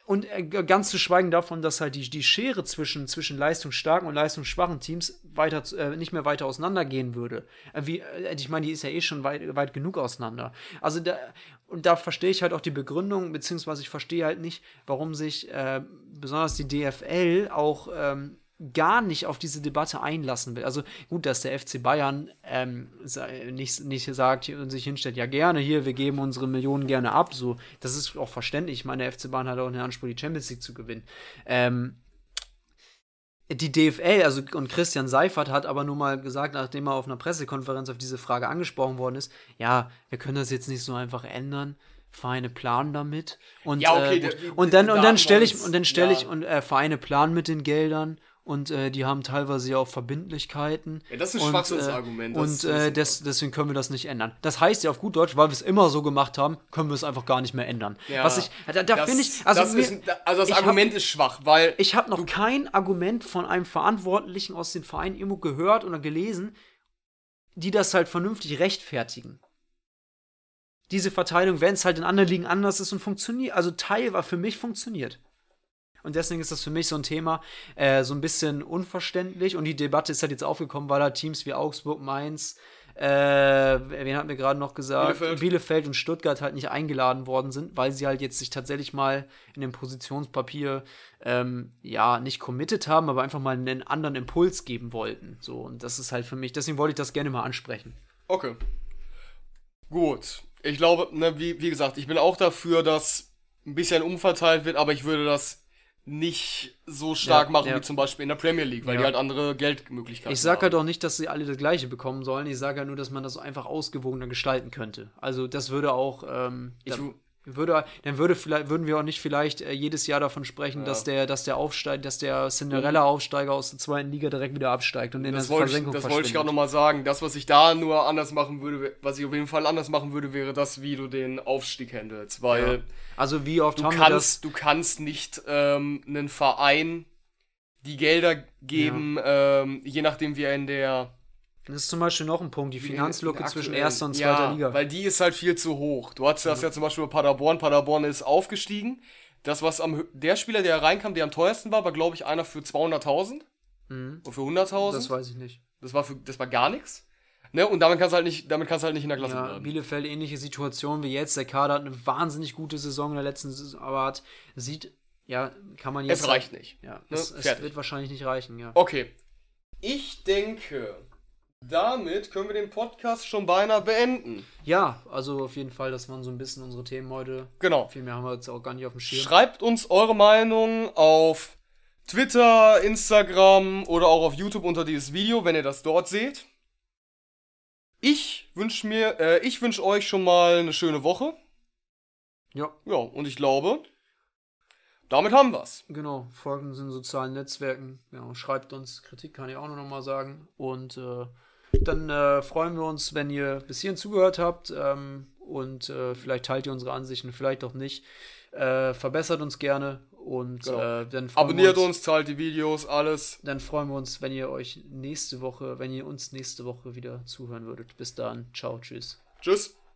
und äh, ganz zu schweigen davon, dass halt die, die Schere zwischen, zwischen leistungsstarken und leistungsschwachen Teams weiter, äh, nicht mehr weiter auseinandergehen würde. Äh, wie, äh, ich meine, die ist ja eh schon weit, weit genug auseinander. Also da, und da verstehe ich halt auch die Begründung, beziehungsweise ich verstehe halt nicht, warum sich äh, besonders die DFL auch ähm, gar nicht auf diese Debatte einlassen will. Also gut, dass der FC Bayern ähm, nicht, nicht sagt und sich hinstellt, ja gerne hier, wir geben unsere Millionen gerne ab. So, das ist auch verständlich. Ich meine, der FC Bayern hat auch einen Anspruch, die Champions League zu gewinnen. Ähm, die DFL, also und Christian Seifert hat aber nur mal gesagt, nachdem er auf einer Pressekonferenz auf diese Frage angesprochen worden ist, ja, wir können das jetzt nicht so einfach ändern. Vereine planen damit und ja, okay, äh, und, dann und dann stelle ich und dann stelle ja. ich und äh, Vereine planen mit den Geldern und äh, die haben teilweise ja auch Verbindlichkeiten. Ja, das ist ein Schwachsinnsargument. Äh, und äh, des, deswegen können wir das nicht ändern. Das heißt ja auf gut Deutsch, weil wir es immer so gemacht haben, können wir es einfach gar nicht mehr ändern. Ja, Was ich, da, da finde ich, also, das, mir, ist, also das Argument hab, ist schwach, weil ich habe noch kein Argument von einem Verantwortlichen aus den Vereinen irgendwo gehört oder gelesen, die das halt vernünftig rechtfertigen diese Verteilung, wenn es halt in anderen Ligen anders ist und funktioniert, also Teil war für mich funktioniert. Und deswegen ist das für mich so ein Thema, äh, so ein bisschen unverständlich. Und die Debatte ist halt jetzt aufgekommen, weil da Teams wie Augsburg, Mainz, äh, wen hat mir gerade noch gesagt? Bielefeld. Bielefeld. und Stuttgart halt nicht eingeladen worden sind, weil sie halt jetzt sich tatsächlich mal in dem Positionspapier ähm, ja nicht committed haben, aber einfach mal einen anderen Impuls geben wollten. So, und das ist halt für mich, deswegen wollte ich das gerne mal ansprechen. Okay. Gut. Ich glaube, ne, wie, wie gesagt, ich bin auch dafür, dass ein bisschen umverteilt wird, aber ich würde das nicht so stark ja, machen ja. wie zum Beispiel in der Premier League, weil ja. die halt andere Geldmöglichkeiten haben. Ich sage halt auch nicht, dass sie alle das Gleiche bekommen sollen. Ich sage halt nur, dass man das einfach ausgewogener gestalten könnte. Also das würde auch. Ähm, ich, würde, dann würde vielleicht, würden wir auch nicht vielleicht äh, jedes Jahr davon sprechen, ja. dass der, dass der Aufsteig, dass der Cinderella-Aufsteiger aus der zweiten Liga direkt wieder absteigt und in das der Versenkung ich, Das wollte ich gerade nochmal sagen. Das, was ich da nur anders machen würde, was ich auf jeden Fall anders machen würde, wäre das, wie du den Aufstieg handelst. Weil ja. also wie oft du kannst? Du kannst nicht ähm, einen Verein die Gelder geben, ja. ähm, je nachdem wie er in der das ist zum Beispiel noch ein Punkt, die Finanzlücke zwischen erster und zweiter ja, Liga. Weil die ist halt viel zu hoch. Du hast das ja, ja zum Beispiel bei Paderborn. Paderborn ist aufgestiegen. Das, was am der Spieler, der reinkam, der am teuersten war, war, glaube ich, einer für 200.000. Mhm. Und für 100.000. Das weiß ich nicht. Das war, für, das war gar nichts. Ne? Und damit kannst du halt nicht, damit kannst halt nicht in der Klasse ja, bleiben. Bielefeld ähnliche Situation wie jetzt. Der Kader hat eine wahnsinnig gute Saison in der letzten Saison, aber hat, sieht, ja, kann man jetzt. Es reicht nicht. Ja, ne? es, es wird wahrscheinlich nicht reichen, ja. Okay. Ich denke, damit können wir den Podcast schon beinahe beenden. Ja, also auf jeden Fall, das waren so ein bisschen unsere Themen heute. Genau. Viel mehr haben wir jetzt auch gar nicht auf dem Schirm. Schreibt uns eure Meinung auf Twitter, Instagram oder auch auf YouTube unter dieses Video, wenn ihr das dort seht. Ich wünsche mir, äh, ich wünsche euch schon mal eine schöne Woche. Ja. Ja, und ich glaube, damit haben wir's. Genau, folgt uns in sozialen Netzwerken. Genau, schreibt uns, Kritik kann ich auch noch mal sagen. Und äh, dann äh, freuen wir uns, wenn ihr bis hierhin zugehört habt ähm, und äh, vielleicht teilt ihr unsere Ansichten, vielleicht auch nicht. Äh, verbessert uns gerne und genau. Äh, dann abonniert uns, uns, teilt die Videos, alles. Dann freuen wir uns, wenn ihr euch nächste Woche, wenn ihr uns nächste Woche wieder zuhören würdet. Bis dann, ciao, tschüss. Tschüss.